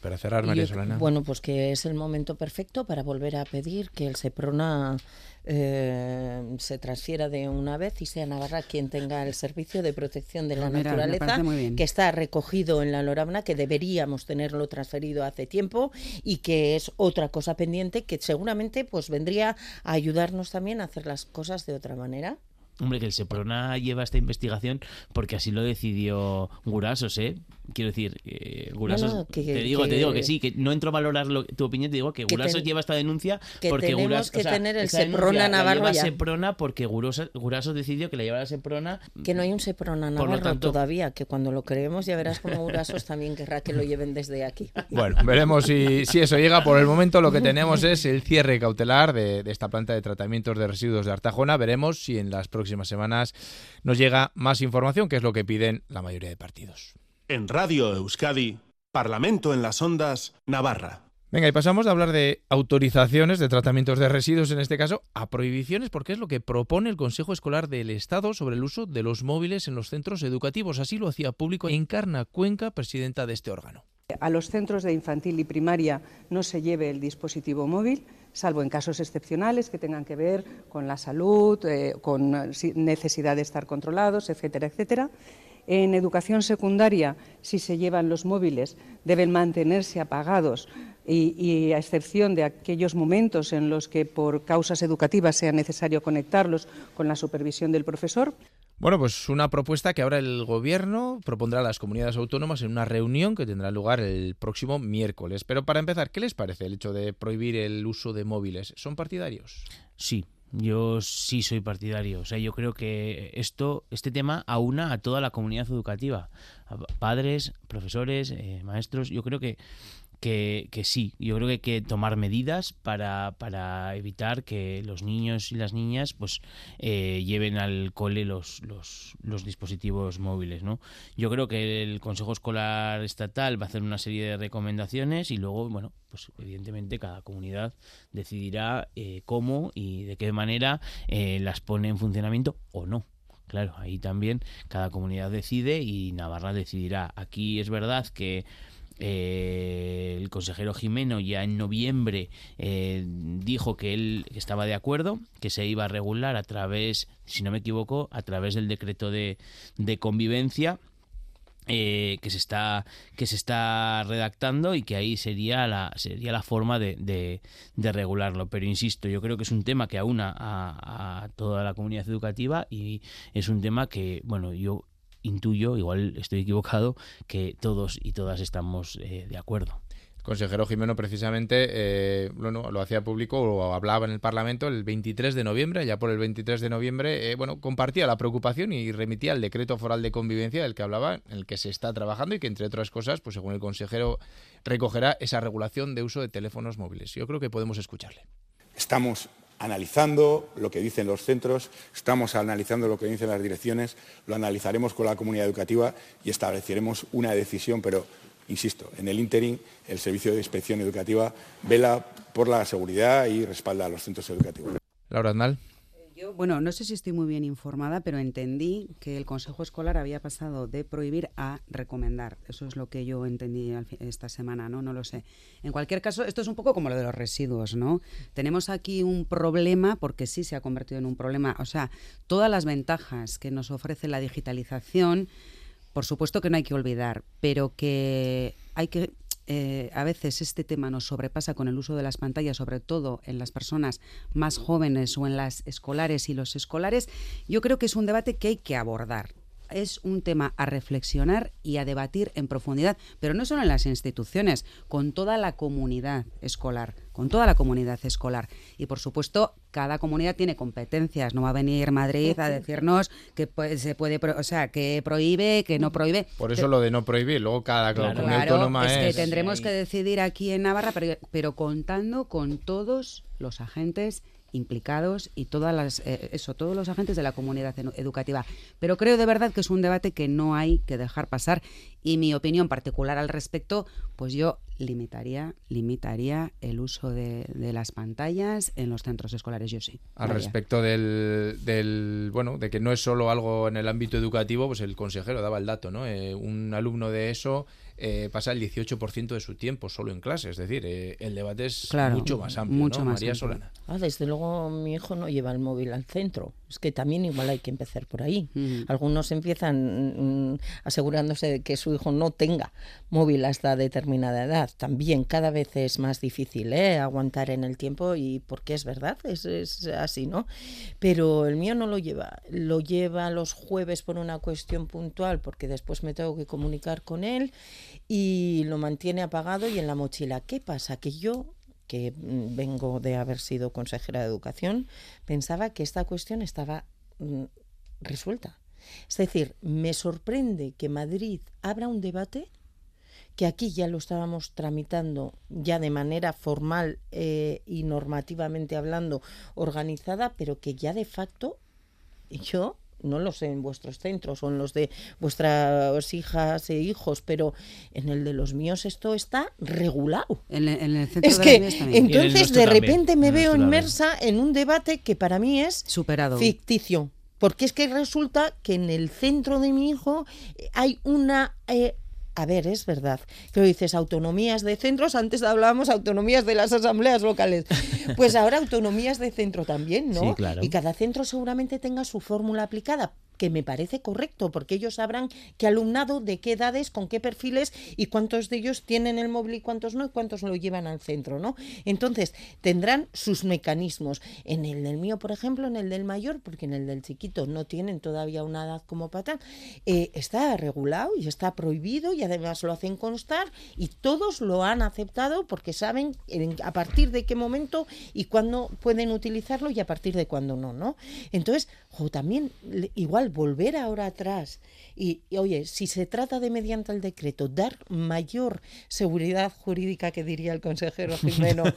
Para cerrar, María Solana. Bueno, pues que es el momento perfecto para volver a pedir que el SEPRONA eh, se transfiera de una vez y sea Navarra quien tenga el servicio de protección de la naturaleza, que está recogido en la Lorabna, que deberíamos tenerlo transferido hace tiempo y que es otra cosa pendiente que seguramente pues vendría a ayudarnos también a hacer las cosas de otra manera. Hombre, que el SEPRONA lleva esta investigación porque así lo decidió Gurasos, ¿eh? Quiero decir, eh, Gurasos, te digo, te digo que sí, que no entro a valorar tu opinión, te digo que, Gurasos lleva esta denuncia porque tenemos que tener el SEPRONA Navarro la SEPRONA porque Gurasos, decidió que la llevara SEPRONA. Que no hay un SEPRONA Navarro todavía, que cuando lo creemos ya verás como Gurasos también querrá que lo lleven desde aquí. Bueno, veremos si, si eso llega. Por el momento lo que tenemos es el cierre cautelar de, de esta planta de tratamientos de residuos de Artajona. Veremos si en las próximas semanas nos llega más información, que es lo que piden la mayoría de partidos. En Radio Euskadi, Parlamento en las Ondas, Navarra. Venga, y pasamos de hablar de autorizaciones de tratamientos de residuos, en este caso, a prohibiciones, porque es lo que propone el Consejo Escolar del Estado sobre el uso de los móviles en los centros educativos. Así lo hacía público Encarna Cuenca, presidenta de este órgano. A los centros de infantil y primaria no se lleve el dispositivo móvil salvo en casos excepcionales que tengan que ver con la salud, eh, con necesidad de estar controlados, etcétera, etcétera. En educación secundaria, si se llevan los móviles, deben mantenerse apagados y, y, a excepción de aquellos momentos en los que por causas educativas sea necesario conectarlos con la supervisión del profesor. Bueno, pues una propuesta que ahora el Gobierno propondrá a las comunidades autónomas en una reunión que tendrá lugar el próximo miércoles. Pero para empezar, ¿qué les parece el hecho de prohibir el uso de móviles? ¿Son partidarios? Sí, yo sí soy partidario. O sea, yo creo que esto, este tema aúna a toda la comunidad educativa, padres, profesores, eh, maestros. Yo creo que que, que, sí, yo creo que hay que tomar medidas para, para evitar que los niños y las niñas pues eh, lleven al cole los, los, los, dispositivos móviles. ¿no? Yo creo que el Consejo Escolar Estatal va a hacer una serie de recomendaciones y luego, bueno, pues evidentemente cada comunidad decidirá eh, cómo y de qué manera eh, las pone en funcionamiento o no. Claro, ahí también cada comunidad decide y Navarra decidirá. Aquí es verdad que eh, el consejero Jimeno ya en noviembre eh, dijo que él estaba de acuerdo, que se iba a regular a través, si no me equivoco, a través del decreto de, convivencia. Eh, que se está que se está redactando y que ahí sería la sería la forma de, de, regularlo pero insisto yo creo que es un tema que aúna a, a, toda la comunidad educativa y es un tema que bueno yo intuyo, igual estoy equivocado, que todos y todas estamos eh, de acuerdo. El consejero Jimeno precisamente eh, bueno, lo hacía público o hablaba en el Parlamento el 23 de noviembre, ya por el 23 de noviembre, eh, bueno, compartía la preocupación y remitía el decreto foral de convivencia del que hablaba, en el que se está trabajando y que entre otras cosas, pues según el consejero, recogerá esa regulación de uso de teléfonos móviles. Yo creo que podemos escucharle. Estamos analizando lo que dicen los centros, estamos analizando lo que dicen las direcciones, lo analizaremos con la comunidad educativa y estableceremos una decisión, pero insisto, en el interim el Servicio de Inspección Educativa vela por la seguridad y respalda a los centros educativos. Laura Bueno, no sé si estoy muy bien informada, pero entendí que el Consejo Escolar había pasado de prohibir a recomendar. Eso es lo que yo entendí esta semana, ¿no? No lo sé. En cualquier caso, esto es un poco como lo de los residuos, ¿no? Tenemos aquí un problema, porque sí se ha convertido en un problema. O sea, todas las ventajas que nos ofrece la digitalización, por supuesto que no hay que olvidar, pero que hay que eh, a veces este tema nos sobrepasa con el uso de las pantallas, sobre todo en las personas más jóvenes o en las escolares y los escolares, yo creo que es un debate que hay que abordar es un tema a reflexionar y a debatir en profundidad, pero no solo en las instituciones, con toda la comunidad escolar, con toda la comunidad escolar. Y por supuesto, cada comunidad tiene competencias. No va a venir Madrid a decirnos que se puede, o sea, que prohíbe, que no prohíbe. Por eso lo de no prohibir, luego cada comunidad autónoma es. que tendremos que decidir aquí en Navarra, pero contando con todos los agentes implicados y todas las eh, eso todos los agentes de la comunidad educativa. Pero creo de verdad que es un debate que no hay que dejar pasar y mi opinión particular al respecto pues yo limitaría limitaría el uso de, las pantallas en los centros escolares yo sí al respecto del, del, bueno de que no es solo algo en el ámbito educativo pues el consejero daba el dato no eh, un alumno de eso eh, pasa el 18% de su tiempo solo en clase. Es decir, eh, el debate es mucho más amplio. Mucho ¿no? más María Solana. Ah, desde luego mi hijo no lleva el móvil al centro. Es que también igual hay que empezar por ahí. Algunos empiezan mm, asegurándose de que su hijo no tenga móvil hasta determinada edad. También cada vez es más difícil ¿eh? aguantar en el tiempo y porque es verdad, es, es así, ¿no? Pero el mío no lo lleva. Lo lleva los jueves por una cuestión puntual porque después me tengo que comunicar con él y lo mantiene apagado y en la mochila. ¿Qué pasa? Que yo que mm, vengo de haber sido consejera de educación, pensaba que esta cuestión estaba mm, resuelta. Es decir, me sorprende que Madrid abra un debate que aquí ya lo estábamos tramitando ya de manera formal eh, y normativamente hablando organizada, pero que ya de facto yo no lo sé en vuestros centros o en los de vuestras hijas e hijos, pero en el de los míos esto está regulado. En, el centro es que entonces de repente me veo inmersa en un debate que para mí es superado ficticio. Porque es que resulta que en el centro de mi hijo hay una eh, a ver, es verdad. Pero dices autonomías de centros, antes hablábamos autonomías de las asambleas locales. Pues ahora autonomías de centro también, ¿no? Sí, claro. Y cada centro seguramente tenga su fórmula aplicada que me parece correcto, porque ellos sabrán qué alumnado, de qué edades, con qué perfiles y cuántos de ellos tienen el móvil y cuántos no, y cuántos lo llevan al centro, ¿no? Entonces, tendrán sus mecanismos. En el del mío, por ejemplo, en el del mayor, porque en el del chiquito no tienen todavía una edad como para eh, está regulado y está prohibido y además lo hacen constar y todos lo han aceptado porque saben a partir de qué momento y cuándo pueden utilizarlo y a partir de cuándo no, ¿no? Entonces, también igual volver ahora atrás y, oye, si se trata de mediante el decreto dar mayor seguridad jurídica, que diría el consejero Jimeno,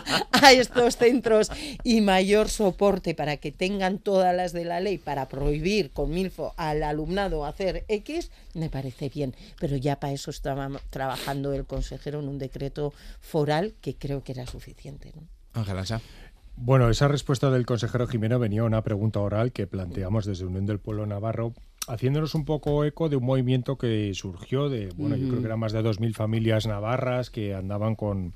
a estos centros y mayor soporte para que tengan todas las de la ley para prohibir con Milfo al alumnado hacer X, me parece bien. Pero ya para eso estaba trabajando el consejero en un decreto foral que creo que era suficiente. ¿no? Ángela Bueno, esa respuesta del consejero Jimeno venía a una pregunta oral que planteamos desde Unión del Pueblo Navarro haciéndonos un poco eco de un movimiento que surgió de, bueno, yo creo que eran más de 2.000 familias navarras que andaban con,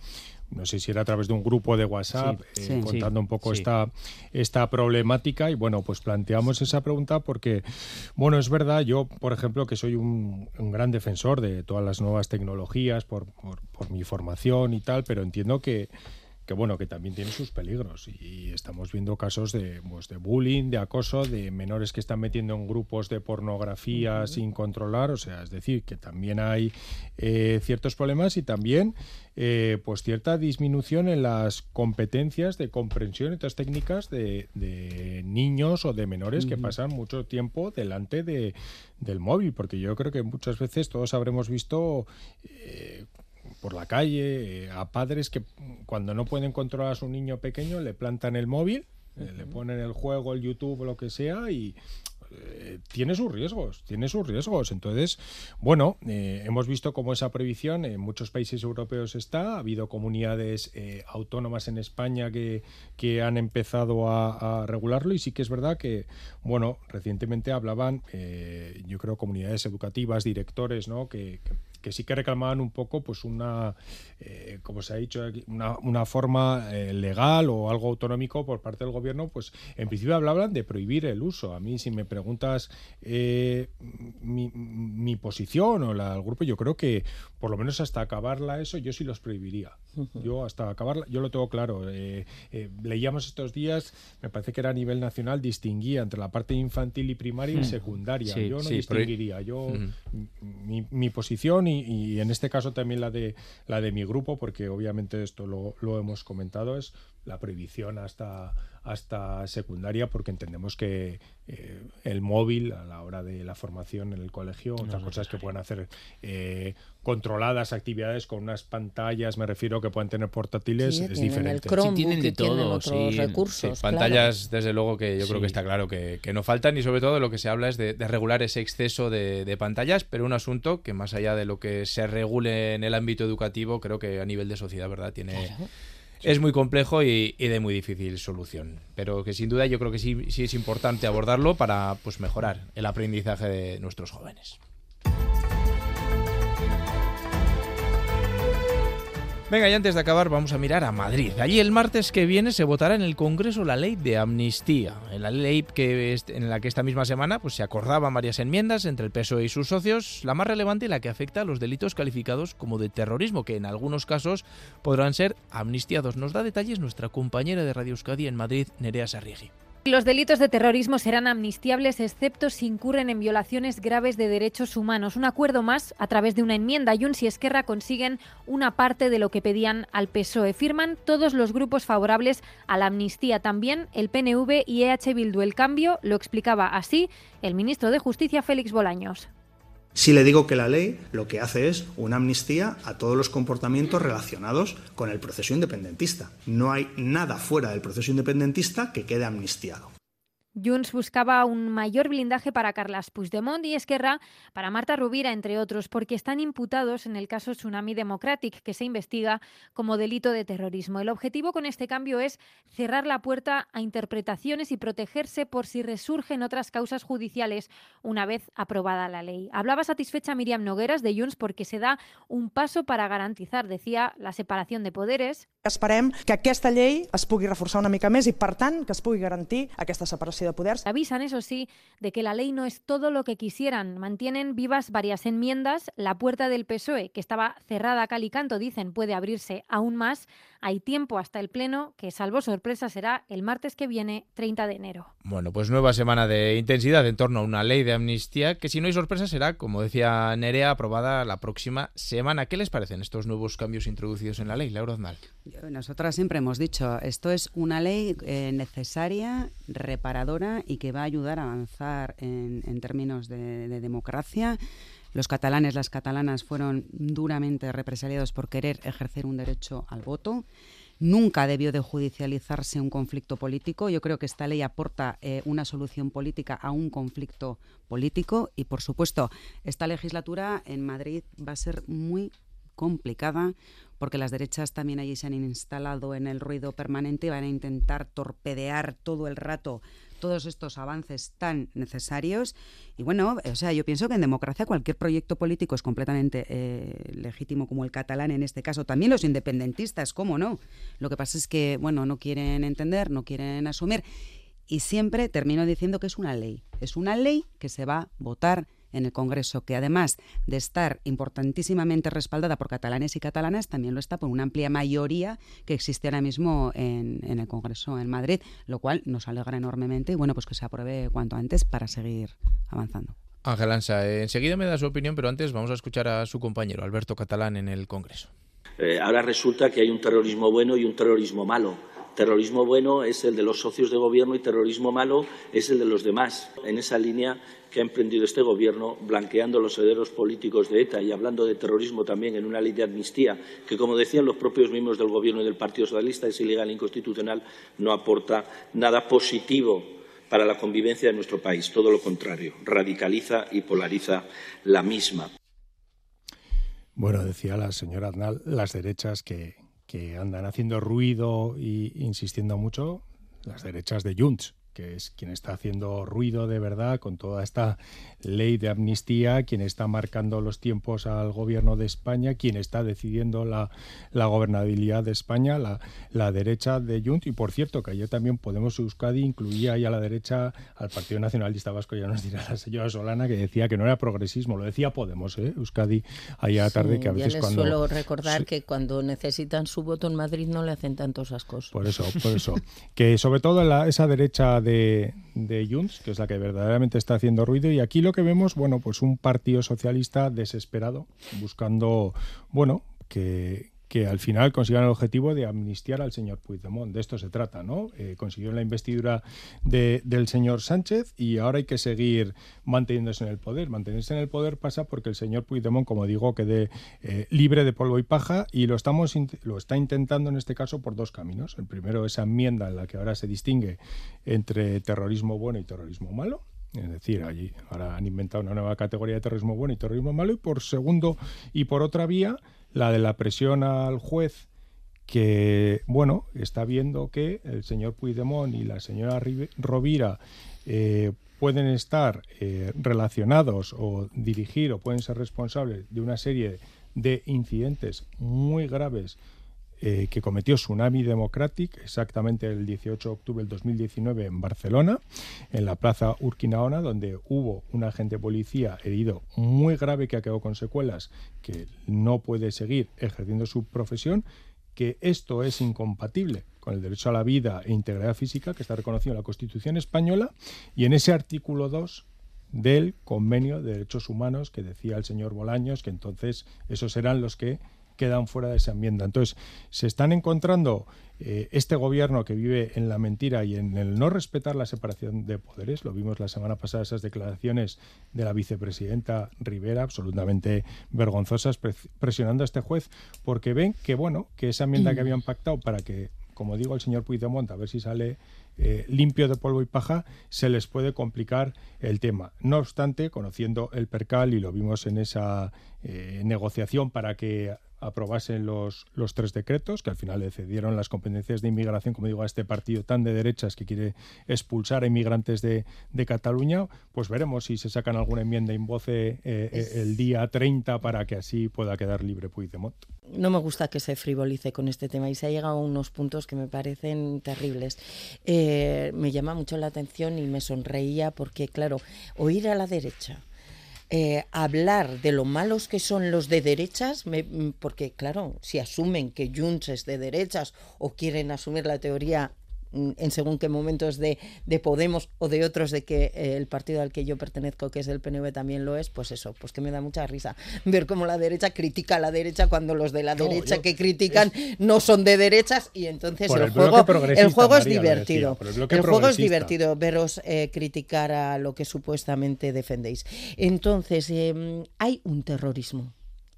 no sé si era a través de un grupo de WhatsApp, eh, contando un poco esta, esta problemática. Y bueno, pues planteamos esa pregunta porque, bueno, es verdad, yo, por ejemplo, que soy un, gran defensor de todas las nuevas tecnologías por, por mi formación y tal, pero entiendo que que bueno, que también tiene sus peligros. Y estamos viendo casos de, pues, de bullying, de acoso, de menores que están metiendo en grupos de pornografía sin controlar, o sea, es decir, que también hay eh, ciertos problemas y también eh, pues cierta disminución en las competencias de comprensión y otras técnicas de, niños o de menores que pasan mucho tiempo delante de, del móvil, porque yo creo que muchas veces todos habremos visto eh, por la calle, eh, a padres que cuando no pueden controlar a su niño pequeño le plantan el móvil, eh, le ponen el juego, el YouTube lo que sea y eh, tiene sus riesgos, tiene sus riesgos. Entonces, bueno, hemos visto cómo esa prohibición en muchos países europeos está. Ha habido comunidades autónomas en España que, que han empezado a, regularlo y sí que es verdad que, bueno, recientemente hablaban, yo creo, comunidades educativas, directores, ¿no? que que sí que reclamaban un poco, pues una, eh, como se ha dicho, una, una forma eh, legal o algo autonómico por parte del gobierno, pues en principio hablaban de prohibir el uso. A mí, si me preguntas eh, mi, mi, posición o la del grupo, yo creo que por lo menos hasta acabarla eso, yo sí los prohibiría. Yo hasta acabarla, yo lo tengo claro. leíamos estos días, me parece que era a nivel nacional, distinguía entre la parte infantil y primaria y hmm. secundaria. yo no distinguiría. Yo, mi, mi posición y y, en este caso también la de, la de mi grupo, porque obviamente esto lo, lo hemos comentado, es la prohibición hasta, hasta secundaria, porque entendemos que eh, el móvil a la hora de la formación en el colegio, otras cosas que pueden hacer eh, controladas actividades con unas pantallas, me refiero que pueden tener portátiles, es diferente. sí, tienen de todo, sí, recursos, pantallas, desde luego que yo creo que está claro que, que, no faltan y sobre todo lo que se habla es de, regular ese exceso de, de, pantallas, pero un asunto que más allá de lo que se regule en el ámbito educativo, creo que a nivel de sociedad, ¿verdad? Tiene es muy complejo y, de muy difícil solución. Pero que sin duda yo creo que sí, sí es importante abordarlo para pues, mejorar el aprendizaje de nuestros jóvenes. Venga, y antes de acabar vamos a mirar a Madrid. Allí el martes que viene se votará en el Congreso la ley de amnistía. La ley que en la que esta misma semana pues, se acordaban varias enmiendas entre el PSOE y sus socios, la más relevante la que afecta a los delitos calificados como de terrorismo, que en algunos casos podrán ser amnistiados. Nos da detalles nuestra compañera de Radio Euskadi en Madrid, Nerea Sarriegi. Los delitos de terrorismo serán amnistiables excepto si incurren en violaciones graves de derechos humanos. Un acuerdo más a través de una enmienda. Y Esquerra consiguen una parte de lo que pedían al PSOE. Firman todos los grupos favorables a la amnistía, también el PNV y EH Bildu. El cambio lo explicaba así el ministro de Justicia Félix Bolaños. Si le digo que la ley lo que hace es una amnistía a todos los comportamientos relacionados con el proceso independentista. No hay nada fuera del proceso independentista que quede amnistiado. Junts buscaba un mayor blindaje para Carlas Puigdemont y Esquerra para Marta Rubira, entre otros, porque están imputados en el caso Tsunami Democratic, que se investiga como delito de terrorismo. El objetivo con este cambio es cerrar la puerta a interpretaciones y protegerse por si resurgen otras causas judiciales una vez aprobada la ley. Hablaba satisfecha Miriam Nogueras de Junts porque se da un paso para garantizar, decía, la separación de poderes. Esperem que aquesta llei es pugui reforçar una mica més i, per tant, que es pugui garantir aquesta separació sido poder. Avisan, eso sí, de que la ley no es todo lo que quisieran. Mantienen vivas varias enmiendas. La puerta del PSOE, que estaba cerrada a cal y canto, dicen puede abrirse aún más. Hay tiempo hasta el Pleno, que salvo sorpresa será el martes que viene, 30 de enero. Bueno, pues nueva semana de intensidad en torno a una ley de amnistía que si no hay sorpresa será, como decía Nerea, aprobada la próxima semana. ¿Qué les parecen estos nuevos cambios introducidos en la ley, Laura Aznal? Nosotras siempre hemos dicho, esto es una ley eh, necesaria, reparadora y que va a ayudar a avanzar en, términos de, de democracia. Los catalanes, las catalanas fueron duramente represaliados por querer ejercer un derecho al voto. Nunca debió de judicializarse un conflicto político. Yo creo que esta ley aporta eh, una solución política a un conflicto político y, por supuesto, esta legislatura en Madrid va a ser muy complicada porque las derechas también allí se han instalado en el ruido permanente y van a intentar torpedear todo el rato todos estos avances tan necesarios. Y bueno, o sea, yo pienso que en democracia cualquier proyecto político es completamente eh, legítimo, como el catalán en este caso. También los independentistas, ¿cómo no? Lo que pasa es que, bueno, no quieren entender, no quieren asumir. Y siempre termino diciendo que es una ley. Es una ley que se va a votar en el Congreso, que además de estar importantísimamente respaldada por catalanes y catalanas, también lo está por una amplia mayoría que existe ahora mismo en, el Congreso en Madrid, lo cual nos alegra enormemente y bueno, pues que se apruebe cuanto antes para seguir avanzando. Ángel Ansa, eh, enseguida me da su opinión, pero antes vamos a escuchar a su compañero, Alberto Catalán, en el Congreso. Eh, ahora resulta que hay un terrorismo bueno y un terrorismo malo. Terrorismo bueno es el de los socios de gobierno y terrorismo malo es el de los demás. En esa línea que ha emprendido este Gobierno, blanqueando los herederos políticos de ETA y hablando de terrorismo también en una ley de amnistía, que, como decían los propios miembros del Gobierno y del Partido Socialista, es ilegal e inconstitucional, no aporta nada positivo para la convivencia de nuestro país. Todo lo contrario, radicaliza y polariza la misma. Bueno, decía la señora Aznal, las derechas que, que andan haciendo ruido e insistiendo mucho, las derechas de Junts que es quien está haciendo ruido de verdad con toda esta ley de amnistía, quien está marcando los tiempos al gobierno de España, quien está decidiendo la, la gobernabilidad de España, la, la derecha de Junts. Y por cierto, que ayer también Podemos Euskadi incluía ahí a la derecha al Partido Nacionalista Vasco, ya nos dirá la señora Solana, que decía que no era progresismo, lo decía Podemos, ¿eh? Euskadi, allá tarde, que a veces ya les cuando... suelo recordar que cuando necesitan su voto en Madrid no le hacen tantos ascos. Por eso, por eso. que sobre todo la, esa derecha de, Junts, que es la que verdaderamente está haciendo ruido. Y aquí lo que vemos, bueno, pues un partido socialista desesperado, buscando, bueno, que, que al final consigan el objetivo de amnistiar al señor Puigdemont. De esto se trata, ¿no? Eh, consiguieron la investidura del señor Sánchez y ahora hay que seguir manteniéndose en el poder. Mantenerse en el poder pasa porque el señor Puigdemont, como digo, quede eh, libre de polvo y paja y lo, estamos, lo está intentando en este caso por dos caminos. El primero, esa enmienda en la que ahora se distingue entre terrorismo bueno y terrorismo malo. Es decir, allí ahora han inventado una nueva categoría de terrorismo bueno y terrorismo malo. Y por segundo, y por otra vía, la de la presión al juez que, bueno, está viendo que el señor Puigdemont y la señora Rovira eh, pueden estar eh, relacionados o dirigir o pueden ser responsables de una serie de incidentes muy graves eh, que cometió Tsunami Democratic exactamente el 18 de octubre del 2019 en Barcelona, en la plaza Urquinaona, donde hubo un agente policía herido muy grave que acabó con secuelas, que no puede seguir ejerciendo su profesión, que esto es incompatible con el derecho a la vida e integridad física que está reconocido en la Constitución española y en ese artículo 2 del convenio de derechos humanos que decía el señor Bolaños que entonces esos eran los que quedan fuera de esa enmienda. Entonces, se están encontrando eh, este gobierno que vive en la mentira y en el no respetar la separación de poderes. Lo vimos la semana pasada, esas declaraciones de la vicepresidenta Rivera, absolutamente vergonzosas, presionando a este juez, porque ven que, bueno, que esa enmienda que habían pactado para que como digo, el señor Puigdemont, a ver si sale eh, limpio de polvo y paja, se les puede complicar el tema. No obstante, conociendo el percal, y lo vimos en esa eh, negociación para que aprobasen los, los tres decretos, que al final le cedieron las competencias de inmigración, como digo, a este partido tan de derechas que quiere expulsar a inmigrantes de, de Cataluña, pues veremos si se sacan alguna enmienda en voce eh, el día 30 para que así pueda quedar libre Puigdemont. No me gusta que se frivolice con este tema y se ha llegado a unos puntos que me parecen terribles. Eh, me llama mucho la atención y me sonreía porque, claro, oír a la derecha eh, hablar de lo malos que son los de derechas, porque claro, si asumen que Junts es de derechas o quieren asumir la teoría Mm, en según qué momentos de, de Podemos o de otros de que eh, el partido al que yo pertenezco, que es el PNV, también lo es, pues eso, pues que me da mucha risa ver cómo la derecha critica a la derecha cuando los de la derecha que critican no son de derechas y entonces el, juego, el juego es divertido. el, juego es divertido veros eh, criticar a lo que supuestamente defendéis. Entonces, em, hay un terrorismo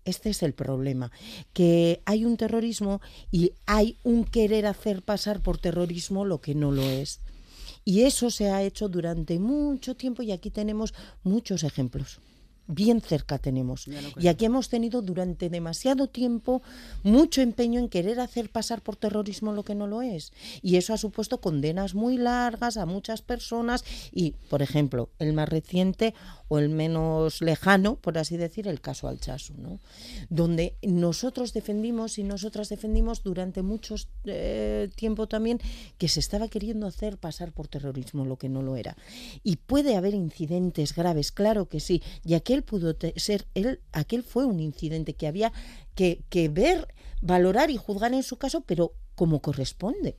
este es el problema, que hay un terrorismo y hay un querer hacer pasar por terrorismo lo que no lo es. Y eso se ha hecho durante mucho tiempo y aquí tenemos muchos ejemplos bien cerca tenemos. Y aquí hemos tenido durante demasiado tiempo mucho empeño en querer hacer pasar por terrorismo lo que no lo es. Y eso ha supuesto condenas muy largas a muchas personas y, por ejemplo, el más reciente o el menos lejano, por así decir, el caso Alchazu, ¿no? donde nosotros defendimos y nosotras defendimos durante mucho eh, tiempo también que se estaba queriendo hacer pasar por terrorismo lo que no lo era. Y puede haber incidentes graves, claro que sí, y aquel pudo ser, él, aquel fue un incidente que había que, que ver, valorar y juzgar en su caso, pero como corresponde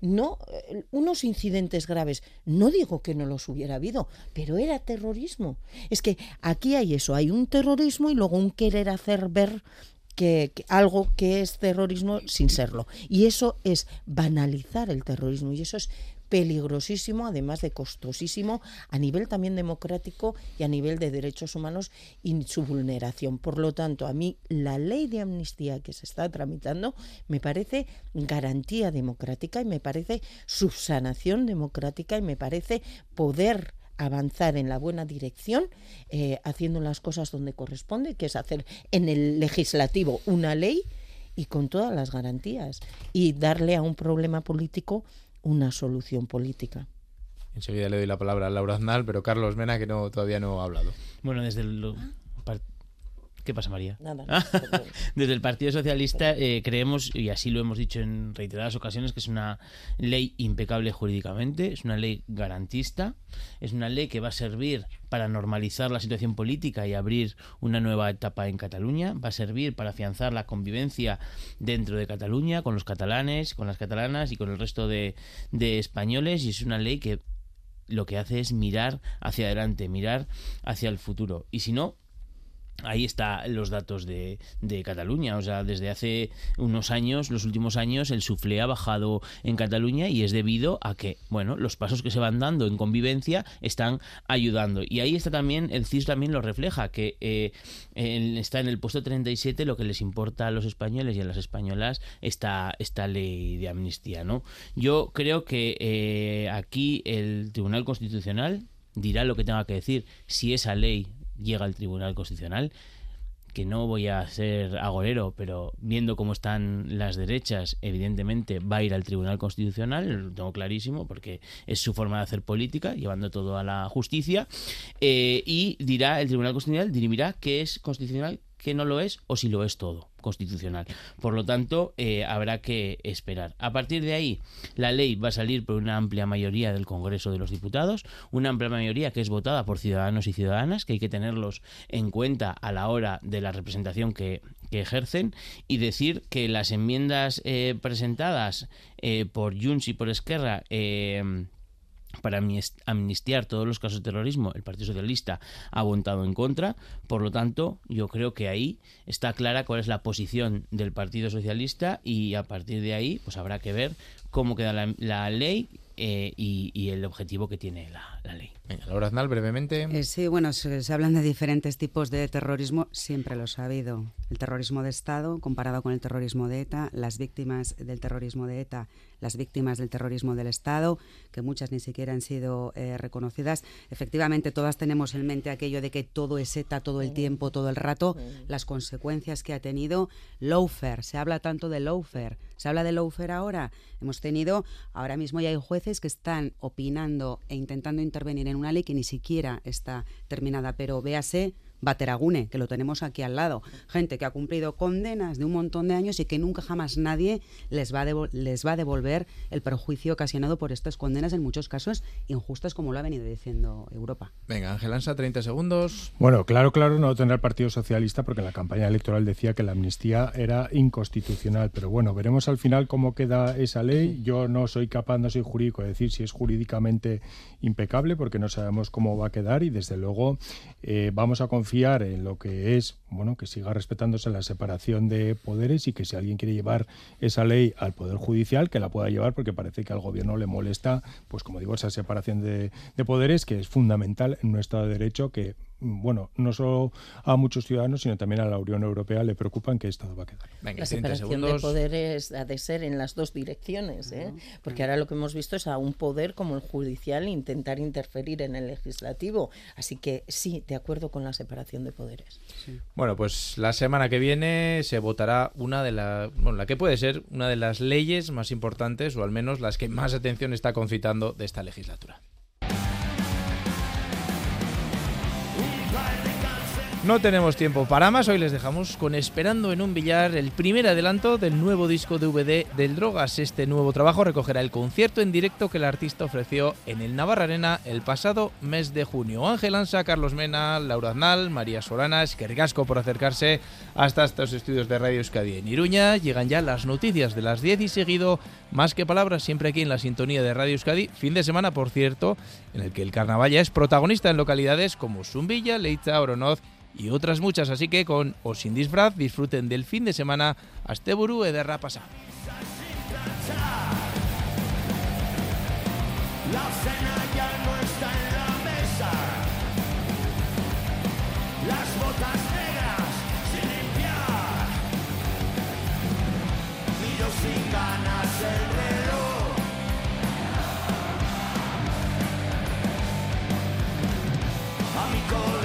no eh, unos incidentes graves. No digo que no los hubiera habido, pero era terrorismo. Es que aquí hay eso, hay un terrorismo y luego un querer hacer ver que, algo que es terrorismo sin serlo. Y eso es banalizar el terrorismo y eso es peligrosísimo, además de costosísimo a nivel también democrático y a nivel de derechos humanos y su vulneración. Por lo tanto, a mí la ley de amnistía que se está tramitando me parece garantía democrática y me parece subsanación democrática y me parece poder avanzar en la buena dirección, eh, haciendo las cosas donde corresponde, que es hacer en el legislativo una ley y con todas las garantías y darle a un problema político una solución política. Enseguida le doy la palabra a Laura Aznal, pero Carlos Mena, que no todavía no ha hablado. Bueno, desde el, ¿Qué pasa, María? Nada. Desde el Partido Socialista eh, creemos, y así lo hemos dicho en reiteradas ocasiones, que es una ley impecable jurídicamente, es una ley garantista, es una ley que va a servir para normalizar la situación política y abrir una nueva etapa en Cataluña, va a servir para afianzar la convivencia dentro de Cataluña con los catalanes, con las catalanas y con el resto de, de españoles, y es una ley que lo que hace es mirar hacia adelante, mirar hacia el futuro. Y si no, Ahí están los datos de, Cataluña. O sea, desde hace unos años, los últimos años, el suflé ha bajado en Cataluña y es debido a que, bueno, los pasos que se van dando en convivencia están ayudando. Y ahí está también, el CIS también lo refleja, que eh, está en el puesto 37 lo que les importa a los españoles y a las españolas esta, esta ley de amnistía, ¿no? Yo creo que eh, aquí el Tribunal Constitucional dirá lo que tenga que decir si esa ley llega al Tribunal Constitucional, que no voy a ser agorero, pero viendo cómo están las derechas, evidentemente va a ir al Tribunal Constitucional, lo tengo clarísimo, porque es su forma de hacer política, llevando todo a la justicia, eh, y dirá el Tribunal Constitucional, dirimirá qué es constitucional, qué no lo es, o si lo es todo constitucional. Por lo tanto, eh, habrá que esperar. A partir de ahí, la ley va a salir por una amplia mayoría del Congreso de los Diputados, una amplia mayoría que es votada por ciudadanos y ciudadanas, que hay que tenerlos en cuenta a la hora de la representación que, ejercen, y decir que las enmiendas eh, presentadas eh, por Junts y por Esquerra para amnistiar todos los casos de terrorismo, el Partido Socialista ha votado en contra. Por lo tanto, yo creo que ahí está clara cuál es la posición del Partido Socialista y a partir de ahí, pues habrá que ver cómo queda la, ley eh, y, el objetivo que tiene la, ley. Laura Aznal, brevemente. Eh, sí, bueno, se, se, hablan de diferentes tipos de terrorismo, siempre los ha habido. El terrorismo de Estado comparado con el terrorismo de ETA, las víctimas del terrorismo de ETA las víctimas del terrorismo del Estado, que muchas ni siquiera han sido eh, reconocidas. Efectivamente, todas tenemos en mente aquello de que todo es ETA todo el tiempo, todo el rato, las consecuencias que ha tenido. Lawfare, se habla tanto de lawfare, se habla de lawfare ahora. Hemos tenido, ahora mismo ya hay jueces que están opinando e intentando intervenir en una ley que ni siquiera está terminada, pero véase Bateragune, que lo tenemos aquí al lado. Gente que ha cumplido condenas de un montón de años y que nunca jamás nadie les va, a les va a devolver el perjuicio ocasionado por estas condenas, en muchos casos injustas, como lo ha venido diciendo Europa. Venga, Ángel Ansa, 30 segundos. Bueno, claro, claro, no tendrá el Partido Socialista porque en la campaña electoral decía que la amnistía era inconstitucional. Pero bueno, veremos al final cómo queda esa ley. Yo no soy capaz, no soy jurídico, de decir si es jurídicamente impecable porque no sabemos cómo va a quedar y desde luego eh, vamos a confiar confiar en lo que es, bueno, que siga respetándose la separación de poderes y que si alguien quiere llevar esa ley al Poder Judicial, que la pueda llevar porque parece que al Gobierno le molesta, pues como digo, esa separación de, de poderes que es fundamental en un Estado de Derecho que bueno, no solo a muchos ciudadanos, sino también a la Unión Europea le preocupan que esto va a quedar. la separación de poderes ha de ser en las dos direcciones, ¿eh? porque ahora lo que hemos visto es a un poder como el judicial intentar interferir en el legislativo. Así que sí, de acuerdo con la separación de poderes. Bueno, pues la semana que viene se votará una de las, bueno, la que puede ser una de las leyes más importantes, o al menos las que más atención está concitando de esta legislatura. No tenemos tiempo para más, hoy les dejamos con Esperando en un billar, el primer adelanto del nuevo disco DVD del Drogas. Este nuevo trabajo recogerá el concierto en directo que el artista ofreció en el Navarra Arena el pasado mes de junio. Ángel Ansa, Carlos Mena, Laura Aznal, María Solana, Esquergasco por acercarse hasta estos estudios de Radio Euskadi en Iruña. Llegan ya las noticias de las 10 y seguido, más que palabras, siempre aquí en la sintonía de Radio Euskadi. Fin de semana, por cierto, en el que el carnaval ya es protagonista en localidades como Zumbilla, Leitza, Oronoz y otras muchas. Así que con o sin disfraz disfruten del fin de semana. Asteburu ederra pasa. La cena ya no está en la mesa. Las botas negras sin limpiar. Miro sin ganas el reloj. A mi colega.